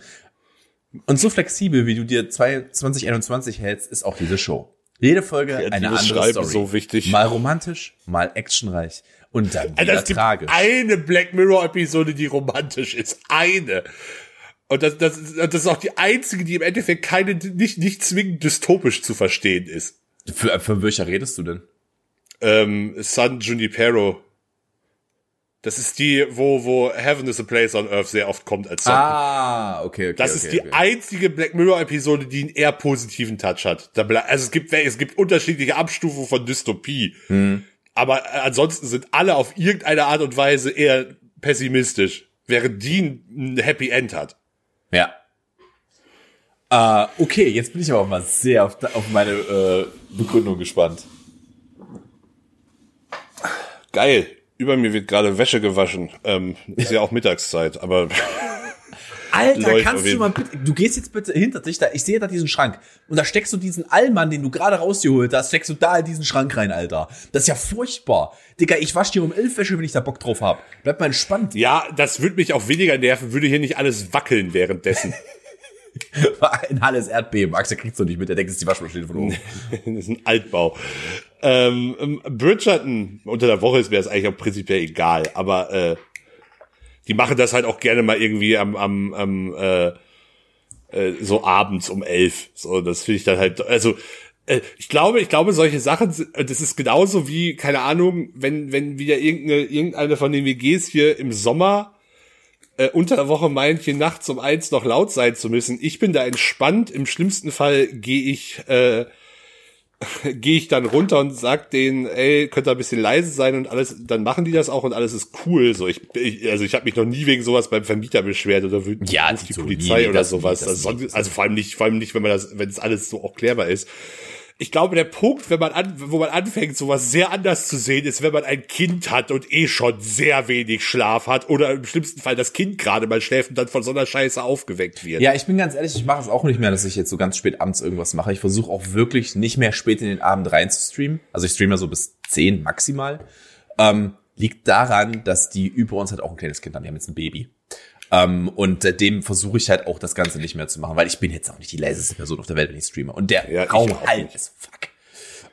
Und so flexibel, wie du dir 2021 hältst, ist auch diese Show. Jede Folge eine Kreatives andere Schreiben, Story. so wichtig. Mal romantisch, mal actionreich und dann wieder es gibt tragisch. eine Black Mirror Episode, die romantisch ist. Eine. Und das, das, ist- das ist auch die einzige, die im Endeffekt keine, nicht, nicht zwingend dystopisch zu verstehen ist. Für, für welcher redest du denn? Ähm, San Junipero. Das ist die, wo, wo Heaven is a Place on Earth sehr oft kommt als Song. Ah, okay, okay. Das okay, ist die okay. einzige Black Mirror-Episode, die einen eher positiven Touch hat. Also es gibt, es gibt unterschiedliche Abstufungen von Dystopie. Hm. Aber ansonsten sind alle auf irgendeine Art und Weise eher pessimistisch, während die ein Happy End hat. Ja. Äh, okay, jetzt bin ich aber mal sehr auf, auf meine äh, Begründung gespannt. Geil. Über mir wird gerade Wäsche gewaschen. Ähm, ist ja auch Mittagszeit, aber Alter, kannst du mal bitte, du gehst jetzt bitte hinter dich, da, ich sehe da diesen Schrank und da steckst du diesen Allmann, den du gerade rausgeholt hast, steckst du da in diesen Schrank rein, Alter. Das ist ja furchtbar. Digga, ich wasche dir um elf Wäsche, wenn ich da Bock drauf hab. Bleib mal entspannt. ja, das würde mich auch weniger nerven, würde hier nicht alles wackeln währenddessen. In Halles Erdbeben. Axel kriegt's doch nicht mit, der denkt, es ist die Waschmaschine von oben. das ist ein Altbau. Ähm, ähm, Bridgerton, unter der Woche ist mir das eigentlich auch prinzipiell egal, aber äh, die machen das halt auch gerne mal irgendwie am, am, am äh, äh, so abends um elf. So, das finde ich dann halt, also äh, ich glaube, ich glaube, solche Sachen, äh, das ist genauso wie, keine Ahnung, wenn, wenn wieder irgendeine, irgendeine von den WGs hier im Sommer äh, unter der Woche meint, hier nachts um eins noch laut sein zu müssen. Ich bin da entspannt. Im schlimmsten Fall gehe ich, äh, gehe ich dann runter und sag denen, ey, könnt ihr ein bisschen leise sein und alles, dann machen die das auch und alles ist cool. So, ich, ich also ich habe mich noch nie wegen sowas beim Vermieter beschwert oder wütend Ja, die so, Polizei nee, oder sowas. nie, also, nie, also vor allem nicht, vor allem nicht, wenn man das, wenn es alles so auch klärbar ist. Ich glaube, der Punkt, wenn man an, wo man anfängt, sowas sehr anders zu sehen, ist, wenn man ein Kind hat und eh schon sehr wenig Schlaf hat oder im schlimmsten Fall das Kind gerade mal schläft und dann von so einer Scheiße aufgeweckt wird. Ja, ich bin ganz ehrlich, ich mache es auch nicht mehr, dass ich jetzt so ganz spät abends irgendwas mache. Ich versuche auch wirklich nicht mehr spät in den Abend rein zu streamen. Also ich streame ja so bis 10 maximal. Ähm, liegt daran, dass die über uns halt auch ein kleines Kind haben. Die haben jetzt ein Baby. Ähm, und seitdem versuche ich halt auch das Ganze nicht mehr zu machen, weil ich bin jetzt auch nicht die leiseste Person auf der Welt, wenn ich streame. Und der Ja, Raum halt ist fuck.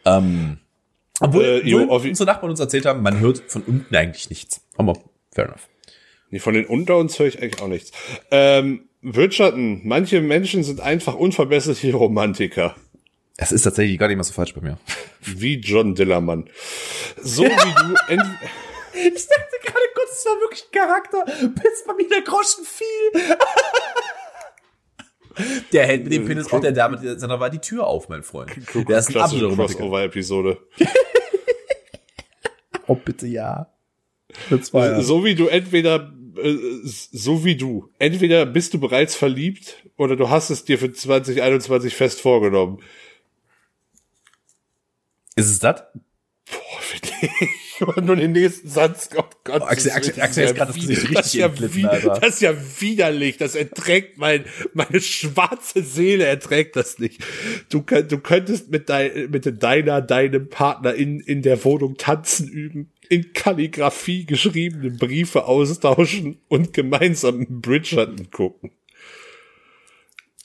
Ähm, obwohl, Äh, jo, obwohl unsere Nachbarn uns erzählt haben, man hört von unten eigentlich nichts. Aber fair enough. Nee, von den unter uns höre ich eigentlich auch nichts. Ähm, Bridgerton, manche Menschen sind einfach unverbesserliche Romantiker. Es ist tatsächlich gar nicht mal so falsch bei mir. Wie John Dillermann. So wie du Ich dachte gerade kurz, es war wirklich ein Charakter, bis bei mir der Groschen fiel. Der hält mit dem Penis auch der Dame seiner war die Tür auf, mein Freund. Der ist ein klassische absoluter. Crossover-Episode. Oh, bitte ja. Das ja. So wie du entweder, äh, so wie du, entweder bist du bereits verliebt oder du hast es dir für 2021 fest vorgenommen. Ist es das? Boah, wirklich. Nur den nächsten Satz. Oh Gott, Oh, Axel- das ist Axel- Axel ja ist gerade das Gesicht das richtig ja entglitten. Das ist ja widerlich. Das erträgt mein, meine schwarze Seele erträgt das nicht. Du, du könntest mit, dein, mit deiner, deinem Partner in, in der Wohnung tanzen üben, in Kalligrafie geschriebene Briefe austauschen und gemeinsam Bridgerton gucken.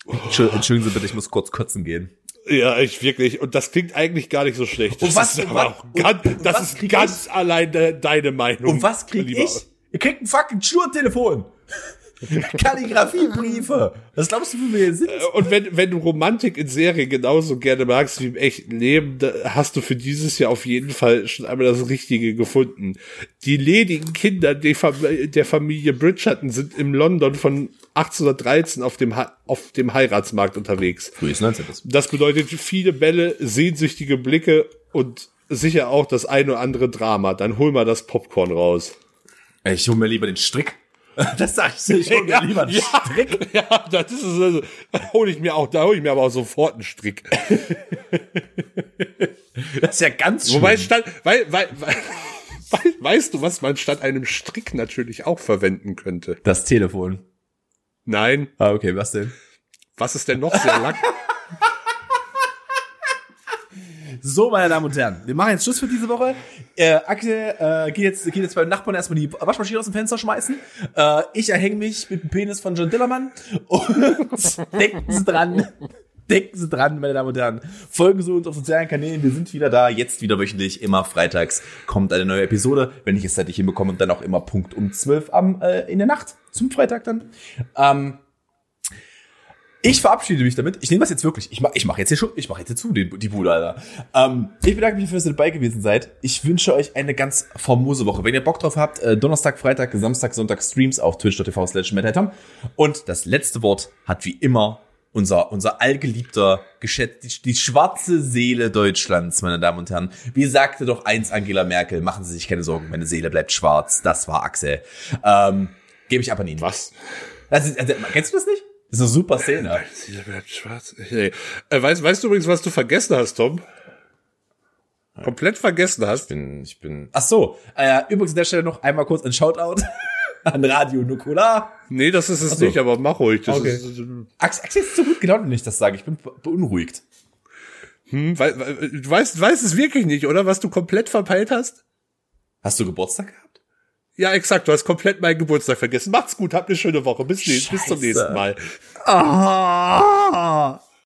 Entschuldigen Sie bitte, ich muss kurz kotzen gehen. Ja, ich wirklich. Und das klingt eigentlich gar nicht so schlecht. Das Und was- ist und aber auch ganz, und- das ist ganz allein de, deine Meinung. Und was krieg lieber- ich? Ihr kriegt ein fucking Schnurtelefon. Kalligrafiebriefe. Was glaubst du, wie wir hier sind? Und wenn, wenn du Romantik in Serien genauso gerne magst wie im echten Leben, da hast du für dieses Jahr auf jeden Fall schon einmal das Richtige gefunden. Die ledigen Kinder der Fam- der Familie Bridgerton sind im London von 1813 auf dem, auf dem Heiratsmarkt unterwegs. Frühes 19. Das bedeutet viele Bälle, sehnsüchtige Blicke und sicher auch das ein oder andere Drama. Dann hol mal das Popcorn raus. Ich hol mir lieber den Strick. Das sag ich dir, ich hol mir lieber einen Strick. Ja, das ist. Also, hol ich mir auch, da hole ich mir aber auch sofort einen Strick. Das ist ja ganz schön. Wobei statt, weil, weil, weil, weil, weißt du, was man statt einem Strick natürlich auch verwenden könnte? Das Telefon. Nein, Ah, okay, was denn? was ist denn noch sehr lang? So, meine Damen und Herren, wir machen jetzt Schluss für diese Woche. Äh, Axel äh, geht, jetzt, geht jetzt beim Nachbarn erstmal die Waschmaschine aus dem Fenster schmeißen. Äh, ich erhänge mich mit dem Penis von John Dillermann. Und denken Sie dran, denken Sie dran, meine Damen und Herren. Folgen Sie uns auf sozialen Kanälen. Wir sind wieder da, jetzt wieder wöchentlich. Immer freitags kommt eine neue Episode, wenn ich es zeitlich hinbekomme. Und dann auch immer Punkt um 12 am, äh, in der Nacht zum Freitag dann. Ähm, Ich verabschiede mich damit. Ich nehme das jetzt wirklich. Ich mache ich mach jetzt hier schon, ich mache jetzt hier zu, die, die Bude, Alter. Ähm, ich bedanke mich, dass ihr dabei gewesen seid. Ich wünsche euch eine ganz famose Woche. Wenn ihr Bock drauf habt, äh, Donnerstag, Freitag, Samstag, Sonntag Streams auf twitch.tv slash Und das letzte Wort hat wie immer unser, unser allgeliebter, geschätzt, die, die schwarze Seele Deutschlands, meine Damen und Herren. Wie sagte doch eins Angela Merkel, machen Sie sich keine Sorgen, meine Seele bleibt schwarz. Das war Axel. Ähm, Gebe ich ab an ihn. Was? Also, also, kennst du das nicht? Ist eine super Szene. Sie bleibt schwarz. Hey. Äh, weißt, weißt du übrigens, was du vergessen hast, Tom? Komplett vergessen hast. Ich bin, ich bin. Ach so. Äh, übrigens an der Stelle noch einmal kurz ein Shoutout an Radio Nukular. Nee, das ist es so. nicht, aber mach ruhig. Das Okay. ist, Axel Axel ist so gut genau, wenn ich das sage. Ich bin be- beunruhigt. hm, weil, weil, du weißt, weißt es wirklich nicht, oder? Was du komplett verpeilt hast? Hast du Geburtstag? Ja, exakt. Du hast komplett meinen Geburtstag vergessen. Macht's gut, habt eine schöne Woche. Bis, bis zum nächsten Mal. Ah.